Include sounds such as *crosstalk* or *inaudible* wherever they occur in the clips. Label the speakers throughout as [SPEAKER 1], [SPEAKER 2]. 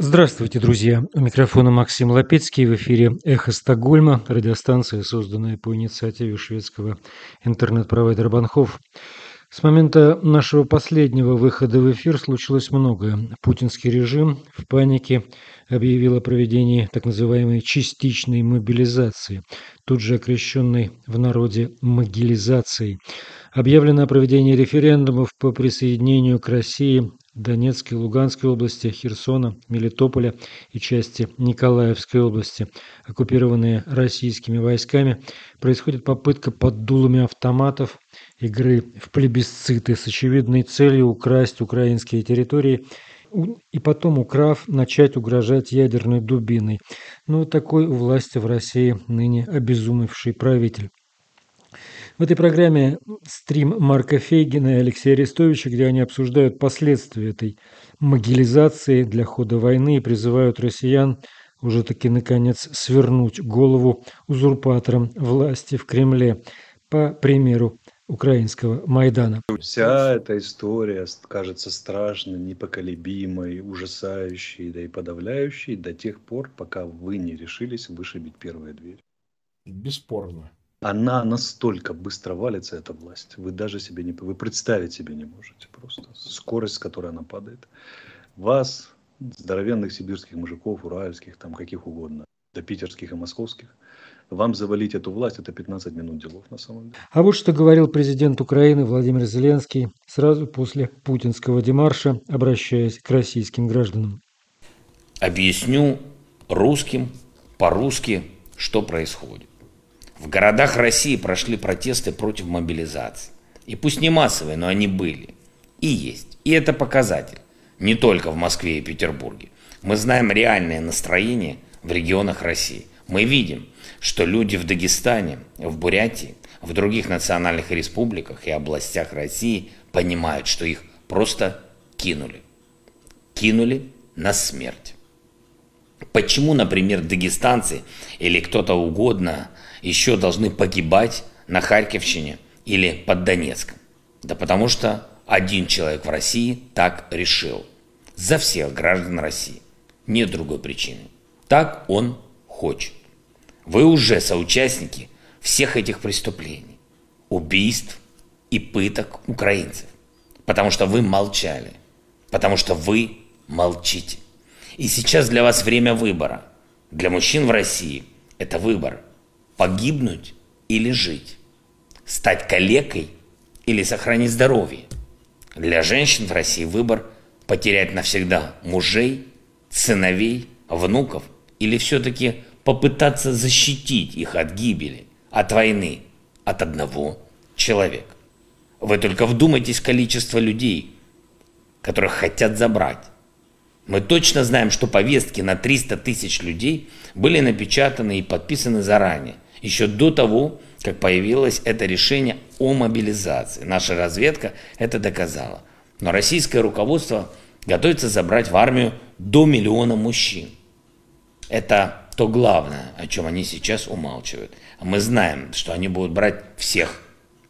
[SPEAKER 1] Здравствуйте, друзья! У микрофона Максим Лапецкий. В эфире «Эхо Стокгольма», радиостанция, созданная по инициативе шведского интернет-провайдера Банхов. С момента нашего последнего выхода в эфир случилось многое. Путинский режим в панике объявил о проведении так называемой частичной мобилизации, тут же окрещенной в народе могилизацией. Объявлено о проведении референдумов по присоединению к России Донецкой, Луганской области, Херсона, Мелитополя и части Николаевской области, оккупированные российскими войсками, происходит попытка под дулами автоматов игры в плебисциты с очевидной целью украсть украинские территории и потом, украв, начать угрожать ядерной дубиной. Но такой у власти в России ныне обезумевший правитель. В этой программе стрим Марка Фейгина и Алексея Арестовича, где они обсуждают последствия этой могилизации для хода войны и призывают россиян уже таки наконец свернуть голову узурпаторам власти в Кремле, по примеру украинского Майдана.
[SPEAKER 2] Вся эта история кажется страшной, непоколебимой, ужасающей, да и подавляющей до тех пор, пока вы не решились вышибить первую дверь.
[SPEAKER 3] Бесспорно
[SPEAKER 2] она настолько быстро валится, эта власть. Вы даже себе не, вы представить себе не можете просто. Скорость, с которой она падает. Вас, здоровенных сибирских мужиков, уральских, там каких угодно, до питерских и московских, вам завалить эту власть, это 15 минут делов на самом деле.
[SPEAKER 1] А вот что говорил президент Украины Владимир Зеленский сразу после путинского демарша, обращаясь к российским гражданам.
[SPEAKER 4] Объясню русским по-русски, что происходит. В городах России прошли протесты против мобилизации. И пусть не массовые, но они были. И есть. И это показатель. Не только в Москве и Петербурге. Мы знаем реальное настроение в регионах России. Мы видим, что люди в Дагестане, в Бурятии, в других национальных республиках и областях России понимают, что их просто кинули. Кинули на смерть. Почему, например, дагестанцы или кто-то угодно еще должны погибать на Харьковщине или под Донецком? Да потому что один человек в России так решил. За всех граждан России. Нет другой причины. Так он хочет. Вы уже соучастники всех этих преступлений. Убийств и пыток украинцев. Потому что вы молчали. Потому что вы молчите. И сейчас для вас время выбора. Для мужчин в России это выбор погибнуть или жить, стать калекой или сохранить здоровье. Для женщин в России выбор потерять навсегда мужей, сыновей, внуков или все-таки попытаться защитить их от гибели, от войны, от одного человека. Вы только вдумайтесь в количество людей, которых хотят забрать. Мы точно знаем, что повестки на 300 тысяч людей были напечатаны и подписаны заранее – еще до того, как появилось это решение о мобилизации. Наша разведка это доказала. Но российское руководство готовится забрать в армию до миллиона мужчин. Это то главное, о чем они сейчас умалчивают. Мы знаем, что они будут брать всех,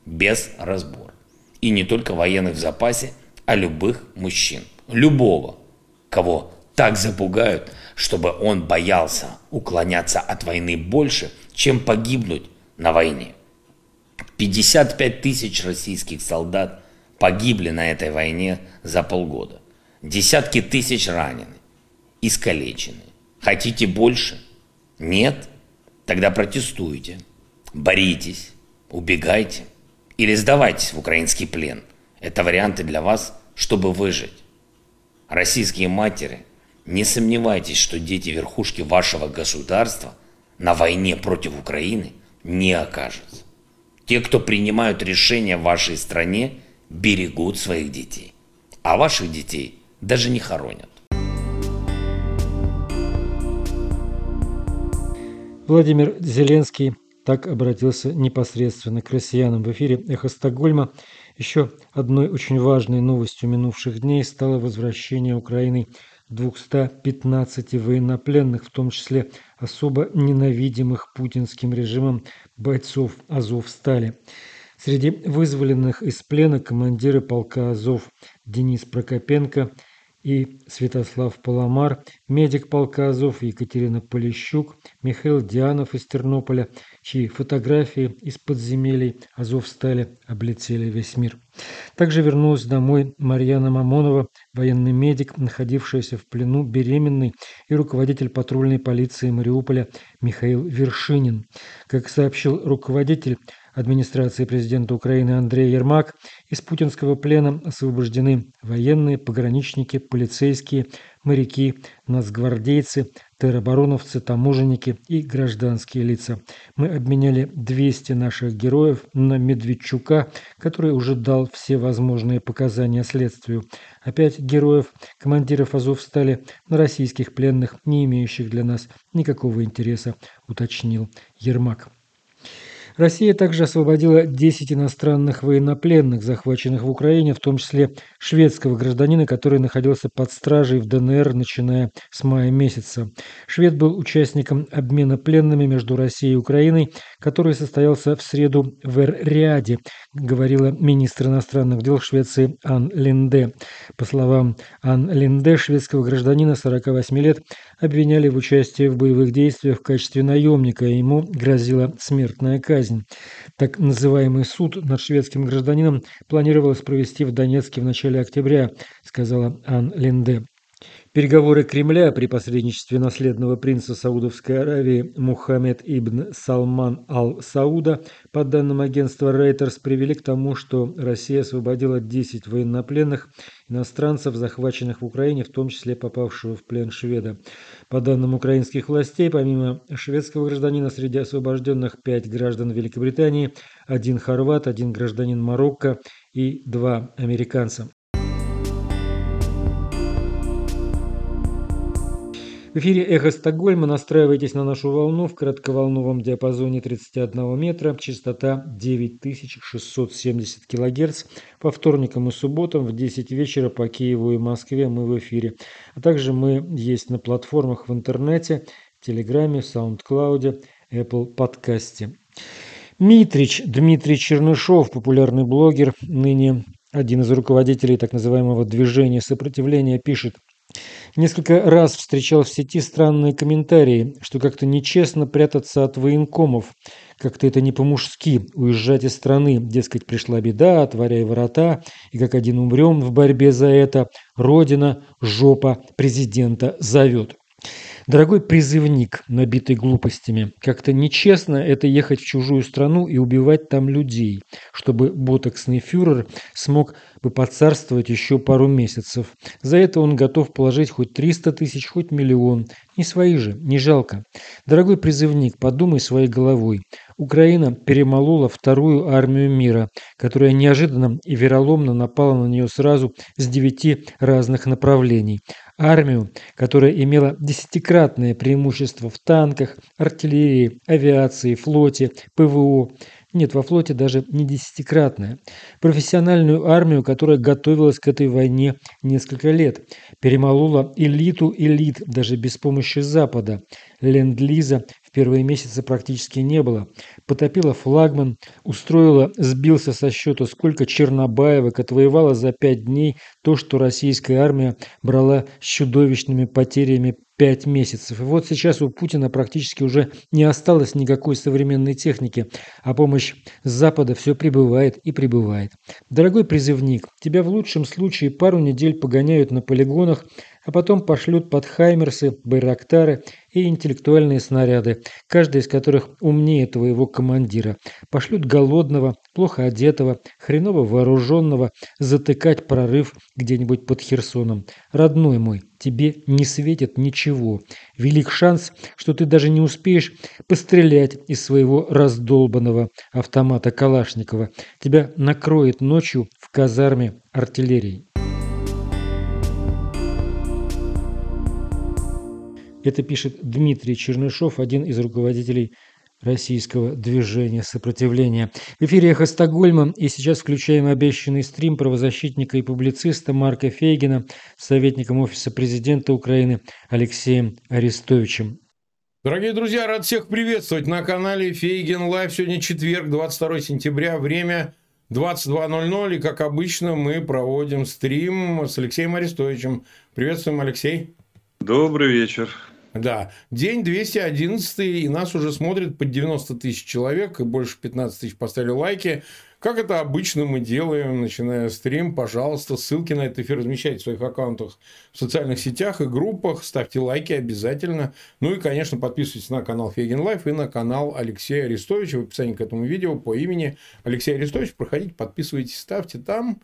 [SPEAKER 4] без разбора. И не только военных в запасе, а любых мужчин. Любого, кого так запугают, чтобы он боялся уклоняться от войны больше, чем погибнуть на войне. 55 тысяч российских солдат погибли на этой войне за полгода. Десятки тысяч ранены, искалечены. Хотите больше? Нет? Тогда протестуйте, боритесь, убегайте или сдавайтесь в украинский плен. Это варианты для вас, чтобы выжить. Российские матери, не сомневайтесь, что дети верхушки вашего государства – на войне против Украины не окажется. Те, кто принимают решения в вашей стране, берегут своих детей. А ваших детей даже не хоронят.
[SPEAKER 1] Владимир Зеленский так обратился непосредственно к россиянам в эфире «Эхо Стокгольма». Еще одной очень важной новостью минувших дней стало возвращение Украины 215 военнопленных, в том числе особо ненавидимых путинским режимом бойцов Азов-Стали. Среди вызволенных из плена командиры полка Азов Денис Прокопенко и Святослав Паламар, медик полка Азов Екатерина Полищук, Михаил Дианов из Тернополя, чьи фотографии из подземелий Азовстали облетели весь мир. Также вернулась домой Марьяна Мамонова, военный медик, находившаяся в плену беременный и руководитель патрульной полиции Мариуполя Михаил Вершинин. Как сообщил руководитель, администрации президента Украины Андрей Ермак из путинского плена освобождены военные, пограничники, полицейские, моряки, нацгвардейцы, теробороновцы, таможенники и гражданские лица. Мы обменяли 200 наших героев на Медведчука, который уже дал все возможные показания следствию. Опять героев, командиров Азов стали на российских пленных, не имеющих для нас никакого интереса, уточнил Ермак. Россия также освободила 10 иностранных военнопленных, захваченных в Украине, в том числе шведского гражданина, который находился под стражей в ДНР, начиная с мая месяца. Швед был участником обмена пленными между Россией и Украиной, который состоялся в среду в Эр-Риаде, говорила министр иностранных дел Швеции Ан Линде. По словам Ан Линде, шведского гражданина 48 лет обвиняли в участии в боевых действиях в качестве наемника, и ему грозила смертная казнь казнь. Так называемый суд над шведским гражданином планировалось провести в Донецке в начале октября, сказала Ан Ленде. Переговоры Кремля при посредничестве наследного принца Саудовской Аравии Мухаммед ибн Салман ал-Сауда, по данным агентства Reuters, привели к тому, что Россия освободила 10 военнопленных иностранцев, захваченных в Украине, в том числе попавшего в плен шведа. По данным украинских властей, помимо шведского гражданина, среди освобожденных 5 граждан Великобритании, один хорват, один гражданин Марокко и два американца. В эфире «Эхо Стокгольма». Настраивайтесь на нашу волну в коротковолновом диапазоне 31 метра, частота 9670 кГц. По вторникам и субботам в 10 вечера по Киеву и Москве мы в эфире. А также мы есть на платформах в интернете, Телеграме, Саундклауде, Apple подкасте. Митрич Дмитрий Чернышов, популярный блогер, ныне один из руководителей так называемого движения сопротивления, пишет – Несколько раз встречал в сети странные комментарии, что как-то нечестно прятаться от военкомов, как-то это не по-мужски уезжать из страны, дескать, пришла беда, отворяй ворота, и как один умрем в борьбе за это, родина, жопа президента зовет. Дорогой призывник, набитый глупостями, как-то нечестно это ехать в чужую страну и убивать там людей, чтобы ботоксный фюрер смог бы поцарствовать еще пару месяцев. За это он готов положить хоть 300 тысяч, хоть миллион. Не свои же, не жалко. Дорогой призывник, подумай своей головой. Украина перемолола вторую армию мира, которая неожиданно и вероломно напала на нее сразу с девяти разных направлений. Армию, которая имела десятикратное преимущество в танках, артиллерии, авиации, флоте, ПВО, нет, во флоте даже не десятикратное. Профессиональную армию, которая готовилась к этой войне несколько лет. Перемолола элиту элит, даже без помощи Запада. Ленд-лиза в первые месяцы практически не было. Потопила флагман, устроила, сбился со счета, сколько Чернобаевок отвоевала за пять дней то, что российская армия брала с чудовищными потерями пять месяцев. И вот сейчас у Путина практически уже не осталось никакой современной техники, а помощь с Запада все прибывает и прибывает. Дорогой призывник, тебя в лучшем случае пару недель погоняют на полигонах, а потом пошлют под Хаймерсы, Байрактары и интеллектуальные снаряды, каждый из которых умнее твоего командира. Пошлют голодного, плохо одетого, хреново вооруженного затыкать прорыв где-нибудь под Херсоном. Родной мой, тебе не светит ничего. Велик шанс, что ты даже не успеешь пострелять из своего раздолбанного автомата Калашникова. Тебя накроет ночью в казарме артиллерии. Это пишет Дмитрий Чернышов, один из руководителей российского движения сопротивления. В эфире «Эхо Стокгольма» и сейчас включаем обещанный стрим правозащитника и публициста Марка Фейгина с советником Офиса президента Украины Алексеем Арестовичем.
[SPEAKER 3] Дорогие друзья, рад всех приветствовать на канале Фейгин Live. Сегодня четверг, 22 сентября, время 22.00, и, как обычно, мы проводим стрим с Алексеем Арестовичем. Приветствуем, Алексей.
[SPEAKER 2] Добрый вечер.
[SPEAKER 3] Да, день 211, и нас уже смотрит под 90 тысяч человек, и больше 15 тысяч поставили лайки. Как это обычно мы делаем, начиная стрим, пожалуйста, ссылки на этот эфир размещайте в своих аккаунтах в социальных сетях и группах, ставьте лайки обязательно. Ну и, конечно, подписывайтесь на канал Фейгин Live и на канал Алексея Арестовича в описании к этому видео по имени Алексей Арестович. Проходите, подписывайтесь, ставьте там.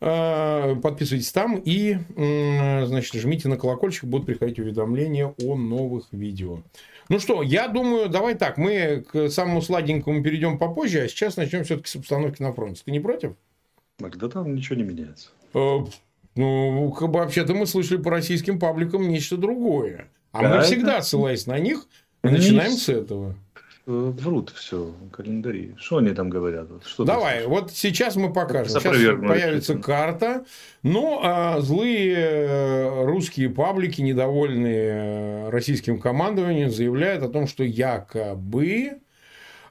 [SPEAKER 3] Э, подписывайтесь там и, значит, жмите на колокольчик, будут приходить уведомления о новых видео. Ну что, я думаю, давай так, мы к самому сладенькому перейдем попозже, а сейчас начнем все-таки с обстановки на фронте. Ты не против?
[SPEAKER 2] Да там ничего не меняется.
[SPEAKER 3] Э, ну, вообще-то мы слышали по российским пабликам нечто другое. А мы всегда, ссылаясь на них, начинаем с этого.
[SPEAKER 2] Врут все календари. Что они там говорят?
[SPEAKER 3] Что Давай, вот сейчас мы покажем. Сейчас появится карта. Ну, а злые э, русские паблики, недовольные э, российским командованием, заявляют о том, что якобы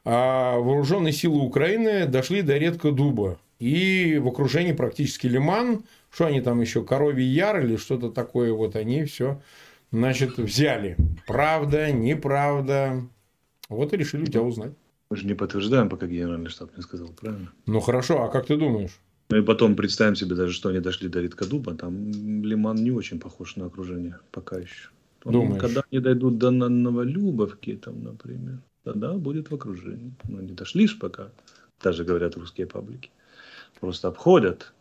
[SPEAKER 3] а, вооруженные силы Украины дошли до редко дуба. И в окружении практически Лиман, что они там еще, Коровий Яр или что-то такое, вот они все, значит, взяли. Правда, неправда, вот и решили у тебя узнать.
[SPEAKER 2] Мы же не подтверждаем, пока генеральный штаб не сказал, правильно?
[SPEAKER 3] Ну хорошо, а как ты думаешь?
[SPEAKER 2] Ну и потом представим себе даже, что они дошли до Риткадуба, там Лиман не очень похож на окружение пока еще. Он,
[SPEAKER 3] Думаешь?
[SPEAKER 2] Когда они дойдут до Новолюбовки, там, например, тогда будет в окружении. Но не дошли ж пока, даже говорят русские паблики. Просто обходят,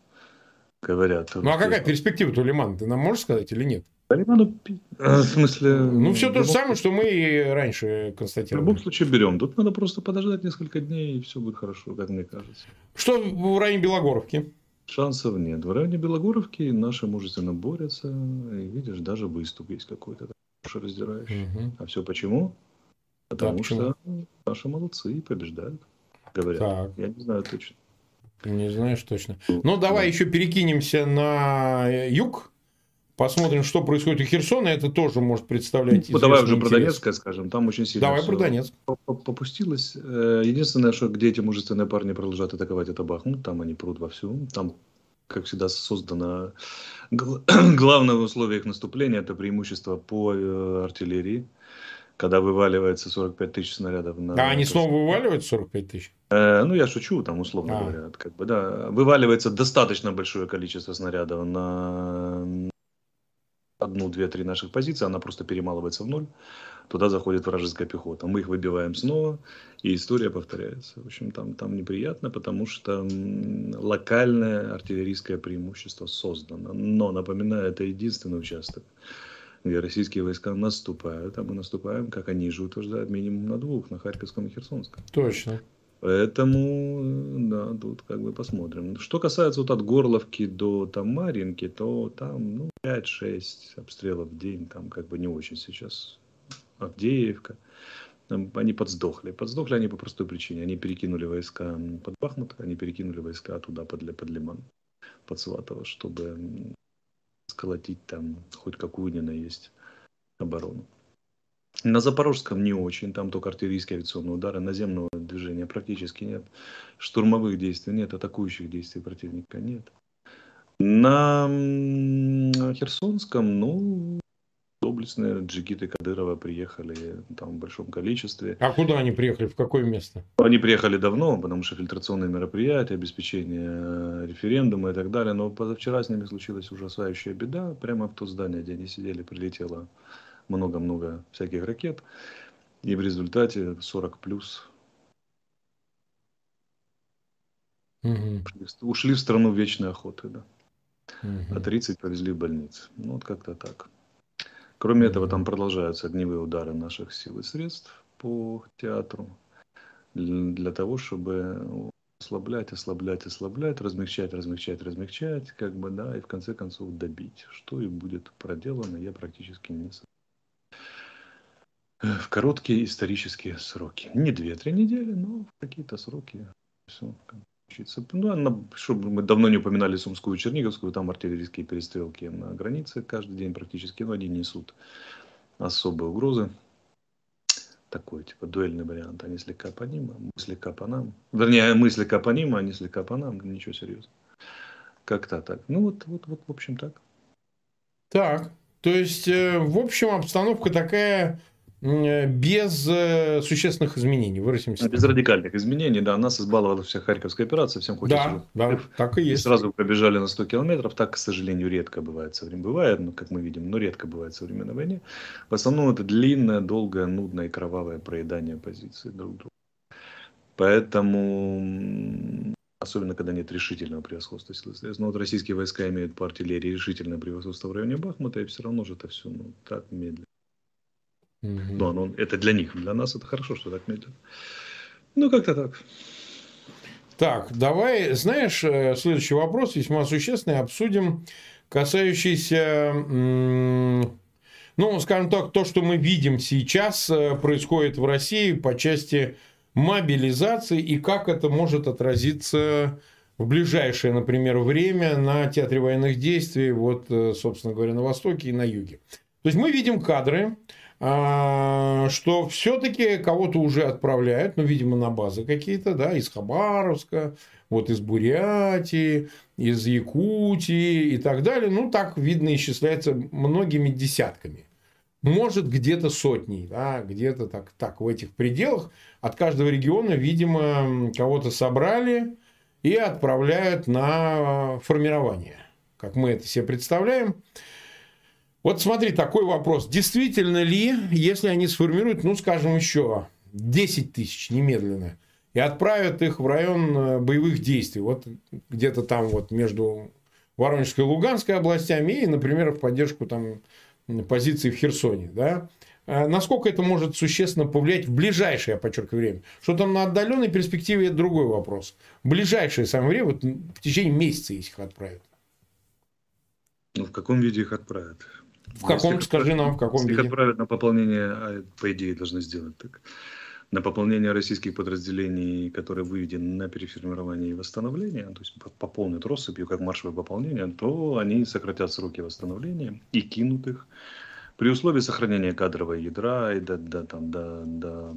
[SPEAKER 2] говорят.
[SPEAKER 3] Ну а какая перспектива у Лимана, ты нам можешь сказать или нет?
[SPEAKER 2] Лиману, в смысле...
[SPEAKER 3] Ну, все то же самое, что мы и раньше констатировали.
[SPEAKER 2] В любом случае берем. Тут надо просто подождать несколько дней, и все будет хорошо, как мне кажется.
[SPEAKER 3] Что в районе Белогоровки?
[SPEAKER 2] Шансов нет. В районе Белогоровки наши мужественно борются. И видишь, даже выступ есть какой-то. Раздираешь. Угу. А все почему? Потому да, что почему? наши молодцы и побеждают. Говорят. Так. Я не знаю точно.
[SPEAKER 3] Не знаешь точно. Ну, ну давай да. еще перекинемся на юг Посмотрим, что происходит у Херсона. Это тоже может представлять
[SPEAKER 2] ну, Давай уже интерес. про Донецк скажем. Там очень сильно
[SPEAKER 3] Давай про Донецк.
[SPEAKER 2] попустилось. Э, единственное, что где эти мужественные парни продолжают атаковать, это Бахмут. Там они прут вовсю. Там, как всегда, создано *clears throat* главное условие их наступления. Это преимущество по э, артиллерии. Когда вываливается 45 тысяч снарядов на...
[SPEAKER 3] А они снова вываливают 45 тысяч?
[SPEAKER 2] Э, ну, я шучу, там, условно а. говоря. Как бы, да, вываливается достаточно большое количество снарядов на одну, две, три наших позиции, она просто перемалывается в ноль. Туда заходит вражеская пехота. Мы их выбиваем снова, и история повторяется. В общем, там, там неприятно, потому что локальное артиллерийское преимущество создано. Но, напоминаю, это единственный участок, где российские войска наступают, а мы наступаем, как они же утверждают, минимум на двух, на Харьковском и Херсонском.
[SPEAKER 3] Точно.
[SPEAKER 2] Поэтому, да, тут как бы посмотрим. Что касается вот от Горловки до там Маринки, то там, ну, 5-6 обстрелов в день, там как бы не очень сейчас. Авдеевка. Там, они подсдохли. Подсдохли они по простой причине. Они перекинули войска под Бахмут, они перекинули войска туда, под, под Лиман, под Сватово, чтобы сколотить там хоть какую-нибудь есть оборону. На Запорожском не очень, там только артиллерийские авиационные удары, наземного движения практически нет. Штурмовых действий нет, атакующих действий противника нет. На Херсонском, ну, доблестные джигиты Кадырова приехали там в большом количестве.
[SPEAKER 3] А куда они приехали? В какое место?
[SPEAKER 2] Они приехали давно, потому что фильтрационные мероприятия, обеспечение референдума и так далее. Но позавчера с ними случилась ужасающая беда. Прямо в то здание, где они сидели, прилетело много-много всяких ракет. И в результате 40 плюс угу. ушли, ушли в страну вечной охоты. Да. Угу. А 30 повезли в больницы. Ну, вот как-то так. Кроме угу. этого, там продолжаются огневые удары наших сил и средств по театру. Для того, чтобы ослаблять, ослаблять, ослаблять, размягчать, размягчать, размягчать, как бы, да, и в конце концов добить. Что и будет проделано, я практически не сомневаюсь в короткие исторические сроки. Не 2-3 недели, но в какие-то сроки учиться. Ну, чтобы мы давно не упоминали Сумскую и Черниговскую, там артиллерийские перестрелки на границе каждый день практически, но они несут особые угрозы. такой, типа, дуэльный вариант. Они слегка по ним, а мы слегка по нам. Вернее, мы слегка по ним, а они слегка по нам. Ничего серьезного. Как-то так. Ну, вот, вот, вот, в общем, так.
[SPEAKER 3] Так, то есть, э, в общем, обстановка такая без э, существенных изменений. Выразимся.
[SPEAKER 2] Без радикальных изменений, да. Нас избаловала вся Харьковская операция, всем хочется.
[SPEAKER 3] Да, да, так и есть.
[SPEAKER 2] И сразу пробежали на 100 километров. Так, к сожалению, редко бывает со временем. Бывает, ну, как мы видим, но редко бывает в современной войне. В основном это длинное, долгое, нудное и кровавое проедание позиций друг друга. Поэтому особенно когда нет решительного превосходства сил Но вот российские войска имеют по артиллерии решительное превосходство в районе Бахмута, и все равно же это все ну, так медленно. Угу. Но оно, это для них, для нас это хорошо, что так медленно. Ну, как-то так.
[SPEAKER 3] Так, давай, знаешь, э, следующий вопрос весьма существенный, обсудим, касающийся, ну, скажем так, то, что мы видим сейчас э, происходит в России по части мобилизации и как это может отразиться в ближайшее, например, время на театре военных действий, вот, э, собственно говоря, на Востоке и на Юге. То есть мы видим кадры, что все-таки кого-то уже отправляют, ну, видимо, на базы какие-то, да, из Хабаровска, вот из Бурятии, из Якутии и так далее. Ну, так, видно, исчисляется многими десятками. Может, где-то сотней, да, где-то так, так в этих пределах. От каждого региона, видимо, кого-то собрали и отправляют на формирование. Как мы это себе представляем. Вот смотри, такой вопрос. Действительно ли, если они сформируют, ну, скажем, еще 10 тысяч немедленно, и отправят их в район э, боевых действий, вот где-то там вот между Воронежской и Луганской областями, и, например, в поддержку там позиций в Херсоне, да, э, Насколько это может существенно повлиять в ближайшее, я подчеркиваю, время? Что там на отдаленной перспективе, это другой вопрос. В ближайшее самое время, вот в течение месяца, если их отправят.
[SPEAKER 2] Ну, в каком виде их отправят?
[SPEAKER 3] В каком, если скажи нам, в каком
[SPEAKER 2] если
[SPEAKER 3] виде?
[SPEAKER 2] их отправят на пополнение, а по идее должны сделать так, на пополнение российских подразделений, которые выведены на переформирование и восстановление, то есть пополнят россыпью, как маршевое пополнение, то они сократят сроки восстановления и кинут их при условии сохранения кадрового ядра и до, до, там, до, до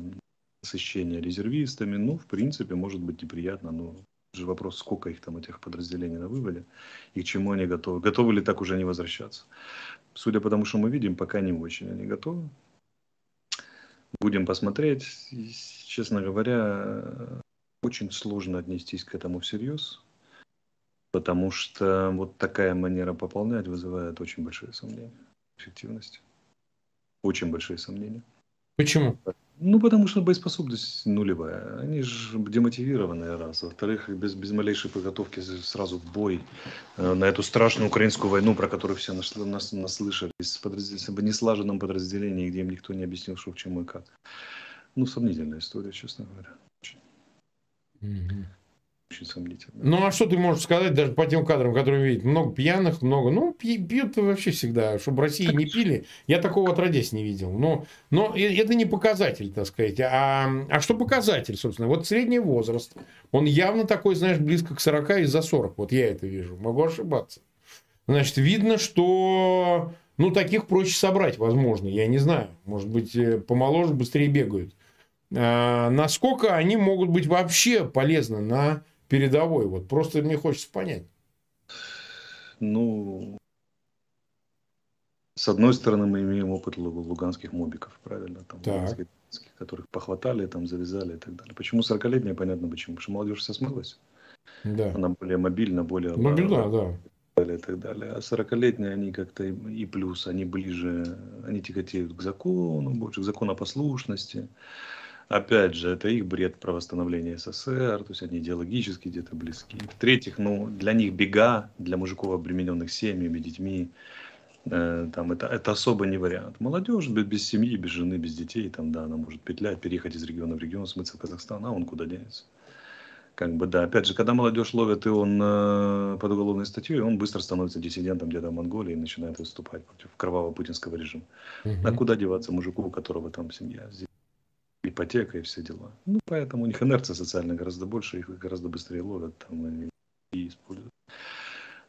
[SPEAKER 2] насыщения резервистами. Ну, в принципе, может быть неприятно, но же вопрос, сколько их там, этих подразделений на выводе, и к чему они готовы. Готовы ли так уже не возвращаться? Судя по тому, что мы видим, пока не очень они готовы. Будем посмотреть. Честно говоря, очень сложно отнестись к этому всерьез, потому что вот такая манера пополнять вызывает очень большие сомнения в эффективности. Очень большие сомнения.
[SPEAKER 3] Почему?
[SPEAKER 2] Ну, потому что боеспособность нулевая. Они же демотивированные, раз. Во-вторых, без, без малейшей подготовки сразу в бой э, на эту страшную украинскую войну, про которую все нас, нас, наслышали, с, с неслаженным подразделением, где им никто не объяснил, что к чему и как. Ну, сомнительная история, честно говоря. Очень.
[SPEAKER 3] Mm-hmm очень сомнительно. Ну, а что ты можешь сказать даже по тем кадрам, которые видят? Много пьяных, много. Ну, пьют вообще всегда. Чтобы в России не пили, я такого отродясь не видел. Но, но это не показатель, так сказать. А, а что показатель, собственно? Вот средний возраст. Он явно такой, знаешь, близко к 40 и за 40. Вот я это вижу. Могу ошибаться. Значит, видно, что ну, таких проще собрать, возможно. Я не знаю. Может быть, э, помоложе, быстрее бегают. А, насколько они могут быть вообще полезны на передовой? Вот просто мне хочется понять.
[SPEAKER 2] Ну, с одной стороны, мы имеем опыт луганских мобиков, правильно? Там, луганских, которых похватали, там, завязали и так далее. Почему 40-летняя, понятно почему. Потому что молодежь вся смылась. Да. Она более мобильна, более...
[SPEAKER 3] Мобильна, да.
[SPEAKER 2] И так далее. А 40-летние, они как-то и плюс, они ближе, они тяготеют к закону, больше к законопослушности. Опять же, это их бред про восстановление СССР, то есть они идеологически где-то близки. В-третьих, ну, для них бега, для мужиков, обремененных семьями, детьми, э, там, это, это особо не вариант. Молодежь без, без семьи, без жены, без детей, там, да, она может петлять, переехать из региона в регион, смыться в Казахстан, а он куда денется. Как бы, да, опять же, когда молодежь ловит, и он э, под уголовной статьей, он быстро становится диссидентом где-то в Монголии и начинает выступать против кровавого путинского режима. Угу. А куда деваться мужику, у которого там семья? Здесь ипотека и все дела. Ну, поэтому у них инерция социальная гораздо больше, их гораздо быстрее ловят там и, и используют.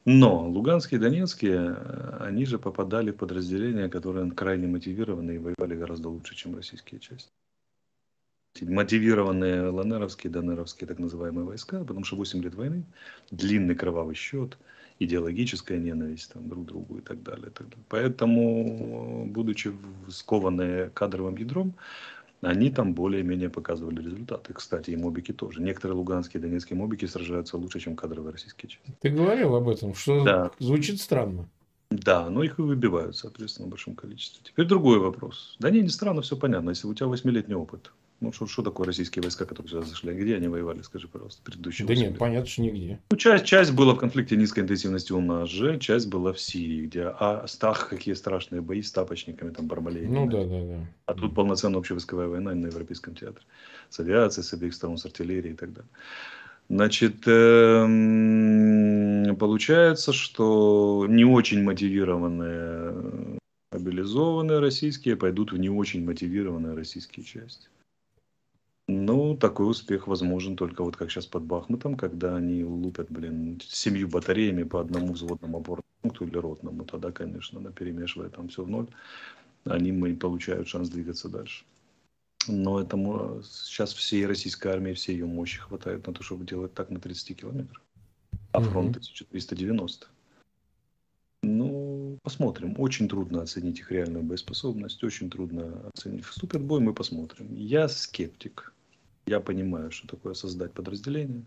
[SPEAKER 2] Но луганские и донецкие, они же попадали в подразделения, которые крайне мотивированы и воевали гораздо лучше, чем российские части. мотивированные ЛНРовские, ДНРовские так называемые войска, потому что 8 лет войны, длинный кровавый счет, идеологическая ненависть там, друг к другу и так далее. И так далее. Поэтому, будучи скованные кадровым ядром, они там более-менее показывали результаты. Кстати, и мобики тоже. Некоторые луганские и донецкие мобики сражаются лучше, чем кадровые российские части.
[SPEAKER 3] Ты говорил об этом, что да. звучит странно.
[SPEAKER 2] Да, но их и выбивают, соответственно, в большом количестве. Теперь другой вопрос. Да не, не странно, все понятно. Если у тебя восьмилетний опыт, ну, что, что такое российские войска, которые сюда зашли? Где они воевали, скажи, пожалуйста, предыдущие
[SPEAKER 3] Да нет, понятно, что нигде.
[SPEAKER 2] Ну, часть, часть была в конфликте низкой интенсивности у нас же, часть была в Сирии, где, а, стах, какие страшные бои с тапочниками, там, Бармалей.
[SPEAKER 3] Ну, да, да, да.
[SPEAKER 2] А тут полноценная общевойсковая война на Европейском театре. С авиацией, с обеих сторон, с артиллерией и так далее. Значит, эм, получается, что не очень мотивированные мобилизованные российские пойдут в не очень мотивированные российские части. Ну, такой успех возможен только вот как сейчас под Бахмутом, когда они лупят, блин, семью батареями по одному взводному опорному пункту или ротному. Тогда, конечно, да, перемешивая там все в ноль, они мы получают шанс двигаться дальше. Но этому сейчас всей российской армии, всей ее мощи хватает на то, чтобы делать так на 30 километрах. А фронт 1390. Ну, посмотрим. Очень трудно оценить их реальную боеспособность, очень трудно оценить. Вступят в бой, мы посмотрим. Я скептик. Я понимаю, что такое создать подразделение.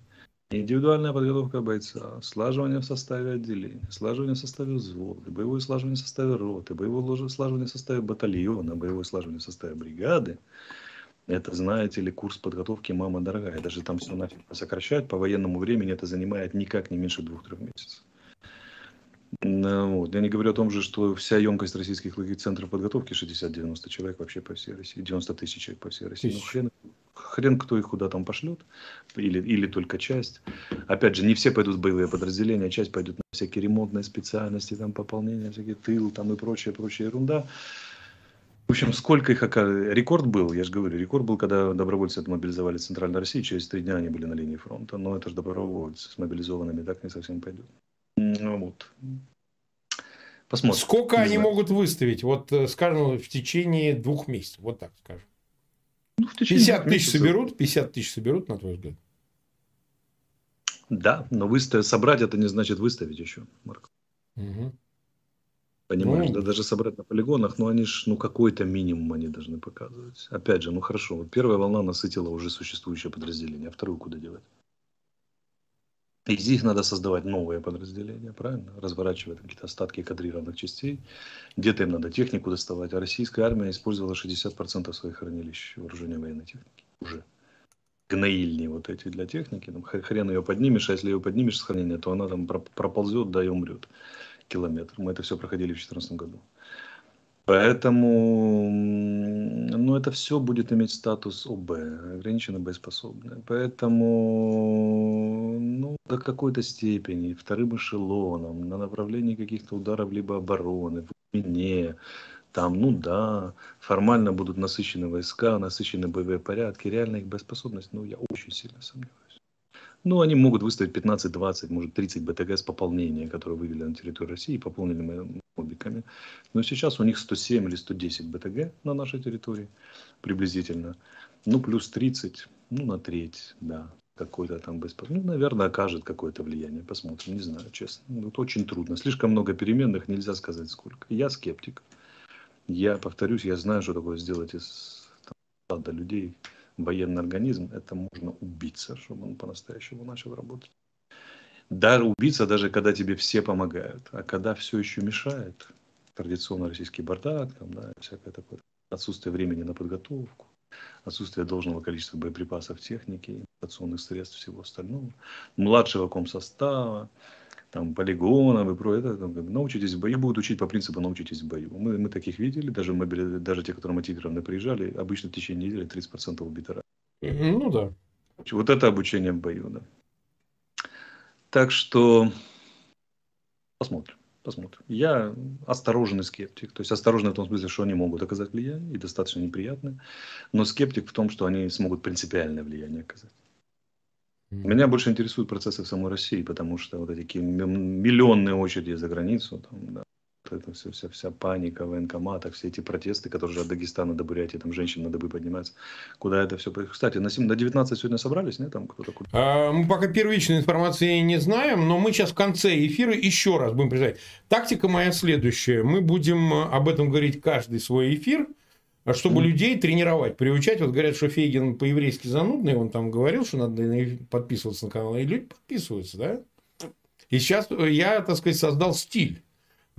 [SPEAKER 2] Индивидуальная подготовка бойца, слаживание в составе отделения, слаживание в составе взвода, боевое слаживание в составе роты, боевое слаживание в составе батальона, боевое слаживание в составе бригады. Это, знаете ли, курс подготовки «Мама дорогая». Даже там все нафиг сокращать, по военному времени это занимает никак не меньше двух-трех месяцев. Ну, вот. Я не говорю о том же, что вся емкость российских центров подготовки 60-90 человек вообще по всей России, 90 тысяч человек по всей России. Ну, хрен, хрен кто их куда там пошлет, или, или только часть. Опять же, не все пойдут в боевые подразделения, часть пойдет на всякие ремонтные специальности, там пополнение, всякие тыл там и прочая, прочая ерунда. В общем, сколько их оказалось? Рекорд был, я же говорю, рекорд был, когда добровольцы отмобилизовали Центральной России, через три дня они были на линии фронта. Но это же добровольцы, с мобилизованными так не совсем пойдет. Ну вот.
[SPEAKER 3] Посмотрим. Сколько не они знаю. могут выставить? Вот, э, скажем, в течение двух месяцев. Вот так скажем. Ну, в 50 тысяч месяцев. соберут? 50 тысяч соберут, на твой взгляд?
[SPEAKER 2] Да, но выставить, собрать это не значит выставить еще, Марк. Угу. Понимаешь, ну, да, даже собрать на полигонах, но они ж, ну, какой-то минимум они должны показывать. Опять же, ну хорошо, первая волна насытила уже существующее подразделение, а вторую куда делать? Из них надо создавать новые подразделения, правильно? Разворачивать какие-то остатки кадрированных частей. Где-то им надо технику доставать. А российская армия использовала 60% своих хранилищ вооружения военной техники. Уже. Гноильни вот эти для техники. Там хрен ее поднимешь, а если ее поднимешь с хранения, то она там проползет, да и умрет километр. Мы это все проходили в 2014 году. Поэтому, ну, это все будет иметь статус ОБ, ограниченно боеспособное. Поэтому, ну, до какой-то степени, вторым эшелоном, на направлении каких-то ударов либо обороны, в глубине, там, ну да, формально будут насыщены войска, насыщены боевые порядки, реально их боеспособность, ну, я очень сильно сомневаюсь. Ну, они могут выставить 15, 20, может 30 БТГ с пополнения, которые вывели на территорию России и пополнили мы мобиками. Но сейчас у них 107 или 110 БТГ на нашей территории приблизительно. Ну, плюс 30, ну, на треть, да, какой-то там беспос... Ну, наверное, окажет какое-то влияние. Посмотрим, не знаю, честно. Вот очень трудно. Слишком много переменных, нельзя сказать сколько. Я скептик. Я повторюсь, я знаю, что такое сделать из там, людей военный организм, это можно убиться, чтобы он по-настоящему начал работать. Да, убиться даже когда тебе все помогают, а когда все еще мешает, традиционно российский бардак, там, да, всякое такое, отсутствие времени на подготовку, отсутствие должного количества боеприпасов, техники, информационных средств, всего остального, младшего комсостава, там, полигонов и про это. Там, научитесь в бою. Будут учить по принципу научитесь в бою. Мы, мы таких видели, даже, мобили, даже те, которые мотивированно приезжали, обычно в течение недели 30% убиты
[SPEAKER 3] Ну да.
[SPEAKER 2] Вот это обучение в бою, да. Так что посмотрим. Посмотрим. Я осторожный скептик. То есть осторожный в том смысле, что они могут оказать влияние и достаточно неприятное. Но скептик в том, что они смогут принципиальное влияние оказать. Меня больше интересуют процессы в самой России, потому что вот эти миллионные очереди за границу, там, да, это все, вся, вся паника в военкоматах, все эти протесты, которые же от Дагестана до Бурятии, там женщин на добы поднимаются. Куда это все Кстати, на, 7, на 19 сегодня собрались, нет? Там кто-то...
[SPEAKER 3] А, мы пока первичной информации не знаем, но мы сейчас в конце эфира еще раз будем представлять. Тактика моя следующая. Мы будем об этом говорить каждый свой эфир, чтобы mm-hmm. людей тренировать, приучать. Вот говорят, что Фейгин по-еврейски занудный, он там говорил, что надо подписываться на канал, и люди подписываются, да? И сейчас я, так сказать, создал стиль.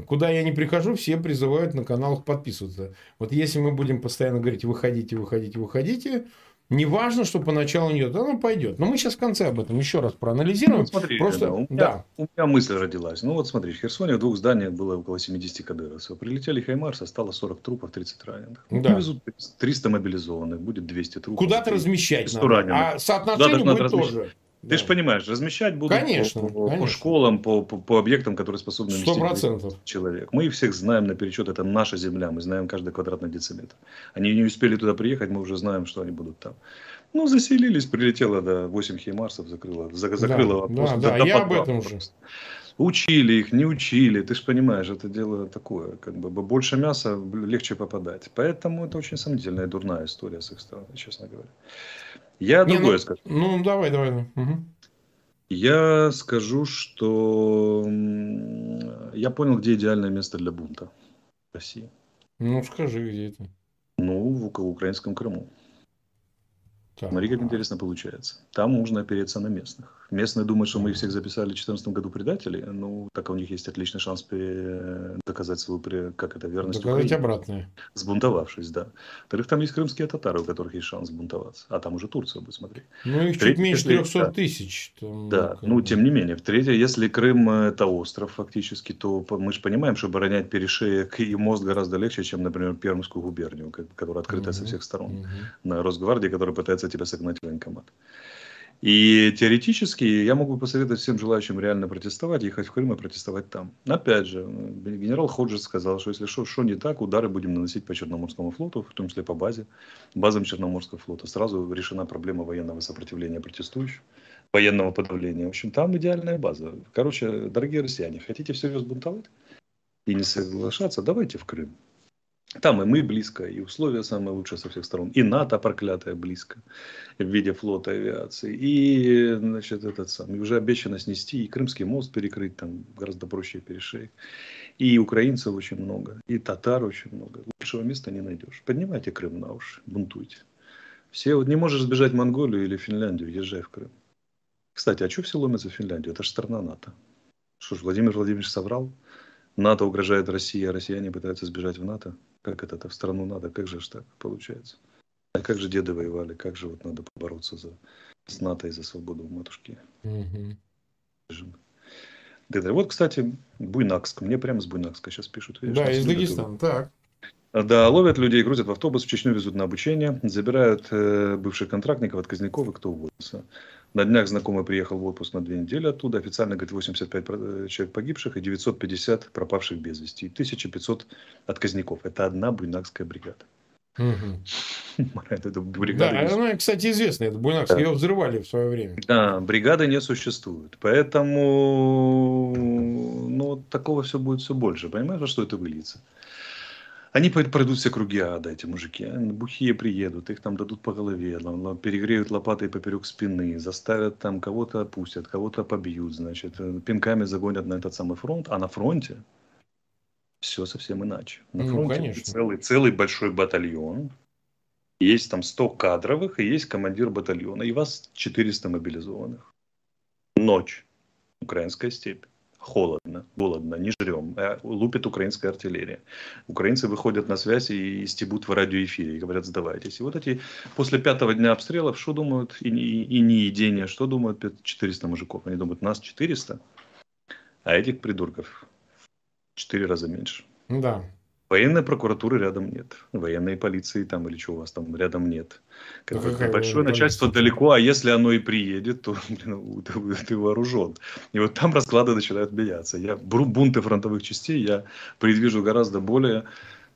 [SPEAKER 3] Куда я не прихожу, все призывают на каналах подписываться. Вот если мы будем постоянно говорить, выходите, выходите, выходите, не важно, что поначалу не идет, оно пойдет. Но мы сейчас в конце об этом еще раз проанализируем. Ну,
[SPEAKER 2] смотри, Просто, да, у, меня, да. у меня мысль родилась. Ну вот смотри, в Херсоне в двух зданиях было около 70 кадыровцев. Прилетели Хаймарс, стало 40 трупов, 30 раненых. Да. Везут 300 мобилизованных, будет 200 трупов.
[SPEAKER 3] Куда-то размещать надо. Раненых. А соотношение будет тоже.
[SPEAKER 2] Ты да. же понимаешь, размещать будут
[SPEAKER 3] конечно,
[SPEAKER 2] по,
[SPEAKER 3] конечно.
[SPEAKER 2] по школам, по, по, по объектам, которые способны
[SPEAKER 3] вместить
[SPEAKER 2] человек. Мы их всех знаем наперечет, это наша земля, мы знаем каждый квадратный дециметр. Они не успели туда приехать, мы уже знаем, что они будут там. Ну, заселились, прилетело до 8 хеймарсов, закрыло, закрыло
[SPEAKER 3] да, вопрос. Да, да, до, я об этом же.
[SPEAKER 2] Учили их, не учили, ты же понимаешь, это дело такое, как бы больше мяса, легче попадать. Поэтому это очень сомнительная дурная история с их стороны, честно говоря. Я не, другое
[SPEAKER 3] ну,
[SPEAKER 2] скажу.
[SPEAKER 3] Ну, давай, давай. Угу.
[SPEAKER 2] Я скажу, что я понял, где идеальное место для бунта в России.
[SPEAKER 3] Ну, скажи, где это?
[SPEAKER 2] Ну, в, в украинском Крыму. Так. Смотри, как интересно получается. Там можно опереться на местных. Местные думают, что мы их всех записали в 2014 году предателей. Ну, так у них есть отличный шанс доказать свою, как это, верность
[SPEAKER 3] Доказать Украине. обратное.
[SPEAKER 2] Сбунтовавшись, да. Во-вторых, там есть крымские татары, у которых есть шанс сбунтоваться. А там уже Турция будет, смотри.
[SPEAKER 3] Ну, их чуть меньше 300 да. тысяч.
[SPEAKER 2] Там, да, ну, тем не менее. В-третьих, если Крым – это остров фактически, то мы же понимаем, что оборонять перешеек и мост гораздо легче, чем, например, Пермскую губернию, которая открыта угу. со всех сторон. Угу. На Росгвардии, которая пытается тебя согнать в военкомат. И теоретически я могу посоветовать всем желающим реально протестовать, ехать в Крым и протестовать там. Опять же, генерал Ходжес сказал, что если что, что не так, удары будем наносить по Черноморскому флоту, в том числе по базе, базам Черноморского флота. Сразу решена проблема военного сопротивления протестующих, военного подавления. В общем, там идеальная база. Короче, дорогие россияне, хотите всерьез бунтовать и не соглашаться, давайте в Крым. Там и мы близко, и условия самые лучшие со всех сторон, и НАТО проклятое близко в виде флота авиации, и, значит, этот самый, уже обещано снести, и Крымский мост перекрыть, там гораздо проще перешеек, и украинцев очень много, и татар очень много. Лучшего места не найдешь. Поднимайте Крым на уши, бунтуйте. Все, вот не можешь сбежать в Монголию или Финляндию, езжай в Крым. Кстати, а что все ломятся в Финляндию? Это же страна НАТО. Что ж, Владимир Владимирович соврал? НАТО угрожает России, а россияне пытаются сбежать в НАТО? Как это-то в страну надо? Как же ж так получается? А как же деды воевали? Как же вот надо побороться за, с НАТО и за свободу у матушки? Угу. Вот, кстати, Буйнакск. Мне прямо с Буйнакска сейчас пишут.
[SPEAKER 3] Видишь, да, из Дагестана. Так.
[SPEAKER 2] Да, ловят людей, грузят в автобус, в Чечню везут на обучение, забирают э, бывших контрактников, отказников и кто уволился. На днях знакомый приехал в отпуск на две недели оттуда. Официально, говорит, 85 э, человек погибших и 950 пропавших без вести. И 1500 отказников. Это одна буйнакская бригада. *laughs*
[SPEAKER 3] Это бригада да, она, кстати, известная, это Буйнакск, ее взрывали в свое время.
[SPEAKER 2] Да, бригады не существует. Поэтому ну, такого все будет все больше. Понимаешь, что это выльется? Они пройдут все круги ада, эти мужики. Бухие приедут, их там дадут по голове, перегреют лопатой поперек спины, заставят там кого-то опустят, кого-то побьют, значит, э, пинками загонят на этот самый фронт. А на фронте все совсем иначе. На ну, фронте конечно. целый, целый большой батальон, есть там 100 кадровых, и есть командир батальона, и вас 400 мобилизованных. Ночь. Украинская степь холодно, голодно, не жрем. Э, лупит украинская артиллерия. Украинцы выходят на связь и стебут в радиоэфире и говорят, сдавайтесь. И вот эти после пятого дня обстрелов, что думают, и, и, и не едения, что думают 400 мужиков? Они думают, нас 400, а этих придурков в 4 раза меньше.
[SPEAKER 3] Да.
[SPEAKER 2] Военной прокуратуры рядом нет. Военной полиции там или что у вас там рядом нет. Как ну, большое начальство полиция? далеко, а если оно и приедет, то *laughs* блин, ты, ты вооружен. И вот там расклады начинают меняться. Я бунты фронтовых частей я предвижу гораздо более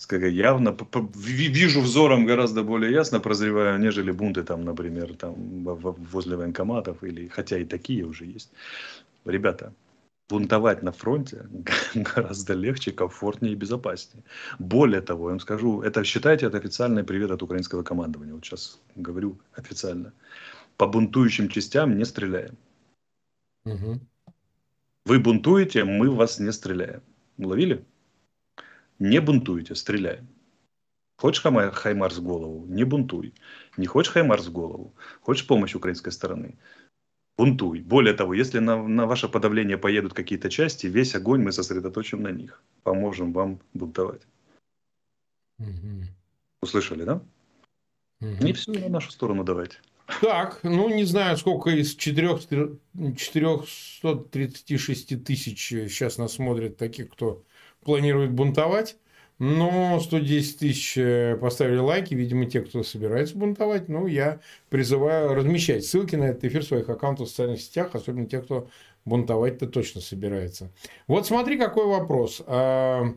[SPEAKER 2] сказать, явно, вижу взором гораздо более ясно, прозреваю, нежели бунты там, например, там возле военкоматов, или, хотя и такие уже есть. Ребята, бунтовать на фронте *laughs* гораздо легче, комфортнее и безопаснее. Более того, я вам скажу, это считайте это официальный привет от украинского командования. Вот сейчас говорю официально. По бунтующим частям не стреляем. Угу. Вы бунтуете, мы в вас не стреляем. Уловили? Не бунтуете, стреляем. Хочешь Хаймарс в голову? Не бунтуй. Не хочешь Хаймарс в голову? Хочешь помощь украинской стороны? Бунтуй. Более того, если на, на ваше подавление поедут какие-то части, весь огонь мы сосредоточим на них. Поможем вам бунтовать. Угу. Услышали, да? Угу. Не все на нашу сторону давайте.
[SPEAKER 3] Так, ну не знаю, сколько из 4, 436 тысяч сейчас нас смотрят таких, кто планирует бунтовать. Но 110 тысяч э, поставили лайки, видимо, те, кто собирается бунтовать. Ну, я призываю размещать ссылки на этот эфир в своих аккаунтах в социальных сетях, особенно те, кто бунтовать-то точно собирается. Вот смотри, какой вопрос. А,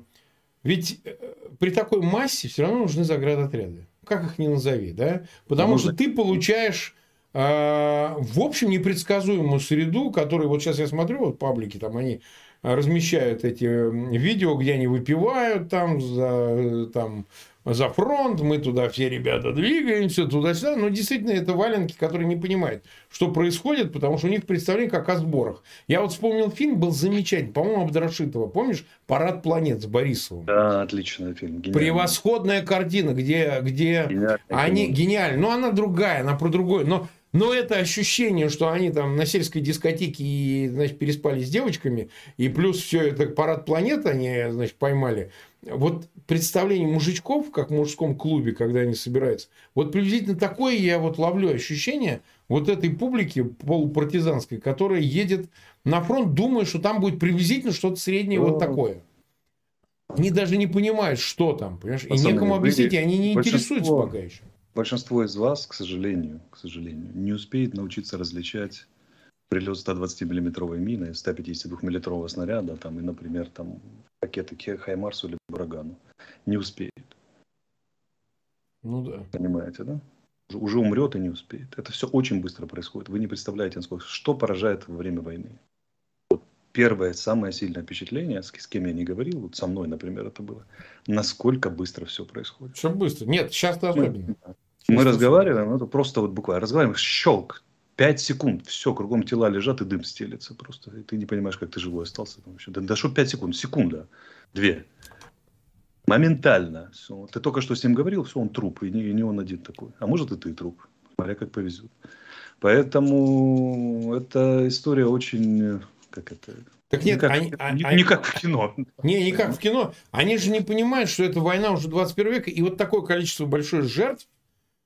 [SPEAKER 3] ведь э, при такой массе все равно нужны заградотряды. Как их не назови, да? Потому что ты получаешь а, в общем, непредсказуемую среду, которую вот сейчас я смотрю, вот паблики там они размещают эти видео, где они выпивают там за, там, за фронт, мы туда все ребята двигаемся, туда-сюда. Но действительно, это валенки, которые не понимают, что происходит, потому что у них представление как о сборах. Я вот вспомнил фильм, был замечательный, по-моему, Абдрашитова. Помнишь? «Парад планет» с Борисовым.
[SPEAKER 2] Да, отличный фильм.
[SPEAKER 3] Гениальный. Превосходная картина, где, где гениальный они... Гениально. Но она другая, она про другое. Но но это ощущение, что они там на сельской дискотеке и, значит, переспали с девочками, и плюс все это парад планет они, значит, поймали. Вот представление мужичков, как в мужском клубе, когда они собираются, вот приблизительно такое я вот ловлю ощущение вот этой публики полупартизанской, которая едет на фронт, думая, что там будет приблизительно что-то среднее вот такое. Они даже не понимают, что там, понимаешь? И некому объяснить, и они не интересуются пока еще
[SPEAKER 2] большинство из вас, к сожалению, к сожалению, не успеет научиться различать прилет 120-миллиметровой мины, 152-миллиметрового снаряда, там, и, например, там, ракеты Хаймарсу или Бурагану. Не успеет.
[SPEAKER 3] Ну да.
[SPEAKER 2] Понимаете, да? Уже умрет и не успеет. Это все очень быстро происходит. Вы не представляете, насколько, что поражает во время войны. Вот первое, самое сильное впечатление, с, с кем я не говорил, вот со мной, например, это было, насколько быстро все происходит.
[SPEAKER 3] Все быстро. Нет, сейчас то особенно.
[SPEAKER 2] Мы разговариваем, это просто вот буквально разговариваем, щелк, 5 секунд, все, кругом тела лежат и дым стелется просто. И ты не понимаешь, как ты живой остался. Там вообще. Да, да что 5 секунд, секунда, две. Моментально. Все. Ты только что с ним говорил, все, он труп, и не, и не он один такой. А может и ты труп, смотря как повезет. Поэтому эта история очень, как это,
[SPEAKER 3] так нет, не как, они,
[SPEAKER 2] не, они, не как в кино.
[SPEAKER 3] Не, не как в кино. Они же не понимают, что это война уже 21 века, и вот такое количество большое жертв,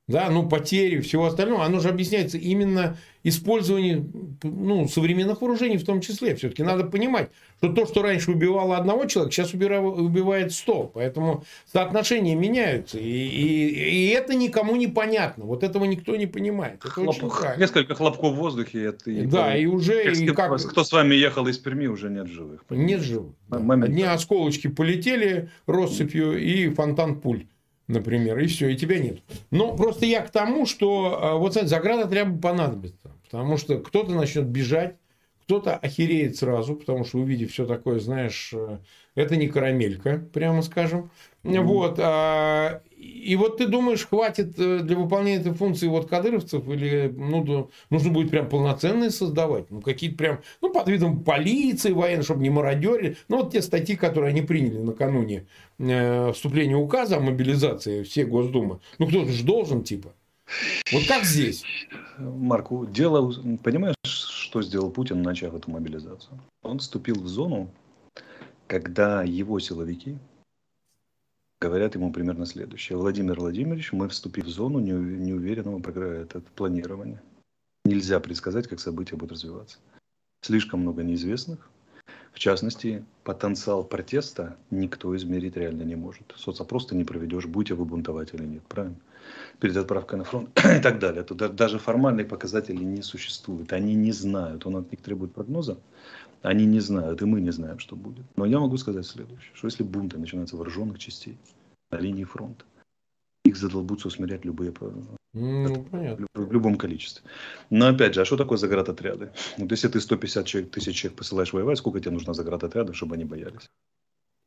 [SPEAKER 3] да, ну, потери, всего остального, оно же объясняется именно использованием ну, современных вооружений в том числе. Все-таки надо понимать, что то, что раньше убивало одного человека, сейчас убивает сто. Поэтому соотношения меняются. И, и, и это никому не понятно. Вот этого никто не понимает. Это
[SPEAKER 2] Хлоп... Несколько хлопков в воздухе. Это
[SPEAKER 3] и да, и уже...
[SPEAKER 2] И как... Кто с вами ехал из Перми, уже нет живых.
[SPEAKER 3] Понимаете? Нет живых. Да. Одни осколочки полетели россыпью и фонтан пуль например, и все, и тебя нет. Но просто я к тому, что а, вот знаете, заградотряд понадобится, потому что кто-то начнет бежать, кто-то охереет сразу, потому что увидев все такое, знаешь, э, это не карамелька, прямо скажем. Mm-hmm. Вот. А, и вот ты думаешь, хватит э, для выполнения этой функции вот кадыровцев или ну, нужно будет прям полноценные создавать? Ну, какие-то прям, ну, под видом полиции военной, чтобы не мародерили. Ну, вот те статьи, которые они приняли накануне э, вступления указа о мобилизации все Госдумы. Ну, кто-то же должен, типа. Вот как здесь?
[SPEAKER 2] Марку, дело, понимаешь, что сделал Путин, начав эту мобилизацию? Он вступил в зону, когда его силовики говорят ему примерно следующее. Владимир Владимирович, мы вступили в зону неуверенного планирования. Нельзя предсказать, как события будут развиваться. Слишком много неизвестных. В частности, потенциал протеста никто измерить реально не может. Соцопрос ты не проведешь, будь вы бунтовать или нет, правильно? Перед отправкой на фронт *clears throat* и так далее. Тут даже формальные показатели не существуют. Они не знают. Он от них требует прогноза. Они не знают, и мы не знаем, что будет. Но я могу сказать следующее, что если бунты начинаются вооруженных частей на линии фронта, их задолбутся усмирять любые
[SPEAKER 3] ну, понятно.
[SPEAKER 2] В любом количестве. Но опять же, а что такое заградотряды? *laughs* Вот если ты 150 человек, тысяч человек посылаешь воевать, сколько тебе нужно заградотрядов, чтобы они боялись?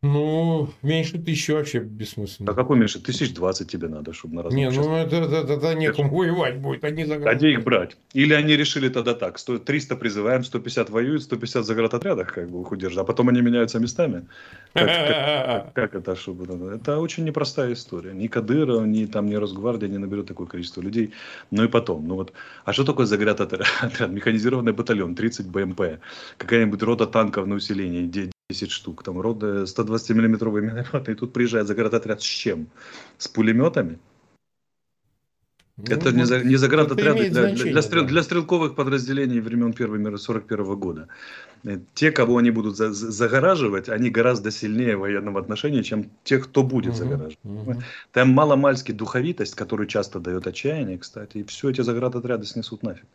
[SPEAKER 3] Ну, меньше тысячи вообще бессмысленно.
[SPEAKER 2] А какой меньше? Тысяч двадцать тебе надо, чтобы на
[SPEAKER 3] Не, ну это, это, это, это некому воевать будет,
[SPEAKER 2] они за А где их брать? Или они решили тогда так, 100, 300 призываем, 150 воюют, 150 за отрядах как бы их удержат, а потом они меняются местами. Как, как, *laughs* как это, чтобы... Это очень непростая история. Ни Кадыров, ни там, ни Росгвардия не наберет такое количество людей. Ну и потом, ну вот, а что такое заградотряд? *laughs* Механизированный батальон, 30 БМП, какая-нибудь рота танков на усиление, 10 штук, там рода 120-миллиметровые минометы, и тут приезжает заградотряд с чем? С пулеметами? Ну, это не, за, не заградотряды для, для, для, стрел, да. для стрелковых подразделений времен Первой мира 41 года. Э, те, кого они будут за, загораживать, они гораздо сильнее в военном отношении, чем те, кто будет угу, загораживать. Угу. Там маломальски духовитость, которую часто дает отчаяние, кстати, и все эти заградотряды снесут нафиг.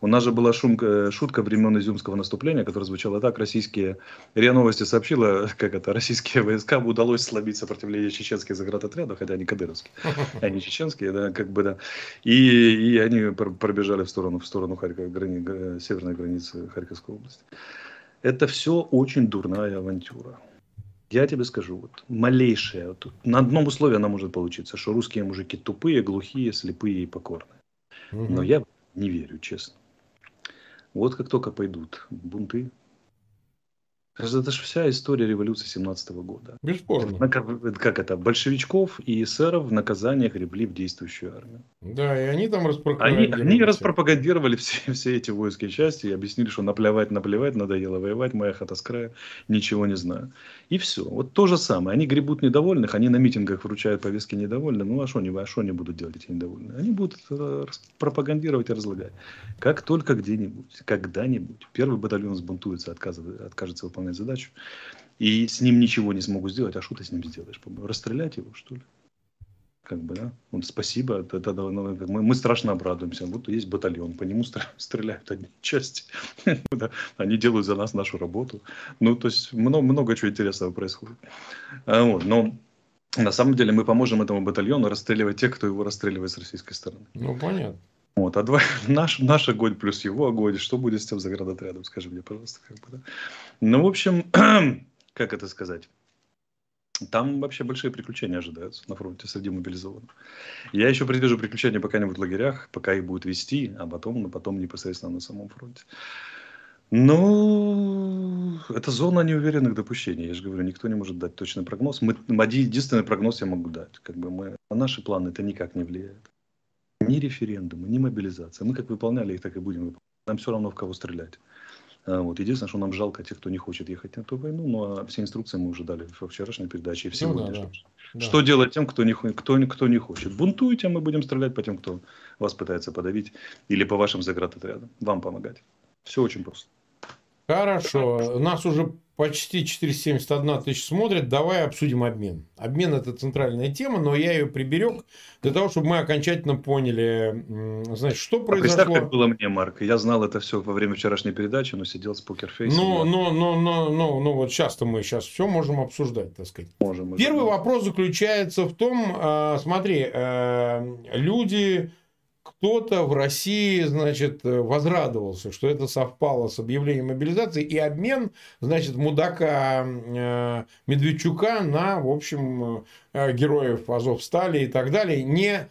[SPEAKER 2] У нас же была шумка, шутка времен Изюмского наступления, которая звучала так, российские, РИА Новости сообщила, *laughs* как это, российские войска удалось слабить сопротивление чеченских заградотрядов, хотя они кадыровские, *laughs* они чеченские, да, как бы, да, и, и они пробежали в сторону, в сторону Харькова, грани, северной границы Харьковской области. Это все очень дурная авантюра. Я тебе скажу, вот малейшее, вот, на одном условии она может получиться, что русские мужики тупые, глухие, слепые и покорные. Угу. Но я не верю, честно. Вот как только пойдут бунты, это же вся история революции 17 года.
[SPEAKER 3] Бесспорно.
[SPEAKER 2] Как это? Большевичков и эсеров в наказаниях гребли в действующую армию.
[SPEAKER 3] Да, и они там
[SPEAKER 2] распропагандировали. Они, они распропагандировали все, все эти воинские части и объяснили, что наплевать, наплевать, надоело воевать, моя хата с края, ничего не знаю. И все. Вот то же самое. Они гребут недовольных, они на митингах вручают повестки недовольных. Ну а что они, а они будут делать, эти недовольные? Они будут э, пропагандировать и разлагать. Как только где-нибудь, когда-нибудь первый батальон сбунтуется, откажется выполнять выполнять задачу, и с ним ничего не смогу сделать, а что ты с ним сделаешь? Расстрелять его, что ли? Как бы, да? Вот спасибо, это, это, ну, мы, мы страшно обрадуемся. Вот есть батальон, по нему *laughs* стреляют одни части. *laughs* Они делают за нас нашу работу. Ну, то есть много, много чего интересного происходит. А, вот, но на самом деле мы поможем этому батальону расстреливать тех, кто его расстреливает с российской стороны.
[SPEAKER 3] Ну, понятно.
[SPEAKER 2] Вот, а два, *laughs* наш, наш огонь плюс его огонь, что будет с тем заградотрядом, скажи мне, пожалуйста. Как бы, да? Ну, в общем, *clears throat* как это сказать? Там вообще большие приключения ожидаются на фронте среди мобилизованных. Я еще предвижу приключения пока-нибудь в лагерях, пока их будут вести, а потом, но потом непосредственно на самом фронте. Ну, это зона неуверенных допущений. Я же говорю, никто не может дать точный прогноз. Мы, один единственный прогноз я могу дать. Как бы мы, на наши планы это никак не влияет. Ни референдумы, ни мобилизация. Мы как выполняли их, так и будем выполнять. Нам все равно в кого стрелять. А, вот. Единственное, что нам жалко тех, кто не хочет ехать на эту войну, но а все инструкции мы уже дали во вчерашней передаче и в сегодняшней. Ну, да, да. Что да. делать тем, кто не, кто, кто не хочет? Бунтуйте, мы будем стрелять по тем, кто вас пытается подавить, или по вашим заградотрядам. Вам помогать. Все очень просто.
[SPEAKER 3] Хорошо. Нас уже почти 471 тысяч смотрят. Давай обсудим обмен. Обмен – это центральная тема, но я ее приберег для того, чтобы мы окончательно поняли, значит, что а произошло.
[SPEAKER 2] Представь, как было мне, Марк. Я знал это все во время вчерашней передачи, но сидел с покерфейсом.
[SPEAKER 3] Ну, но, но, но, но, но вот сейчас-то мы сейчас все можем обсуждать, так сказать.
[SPEAKER 2] Можем.
[SPEAKER 3] Первый вопрос заключается в том, а, смотри, э, люди кто-то в России, значит, э, возрадовался, что это совпало с объявлением мобилизации и обмен, значит, мудака э, Медведчука на, в общем, э, героев Азов стали и так далее, не Э,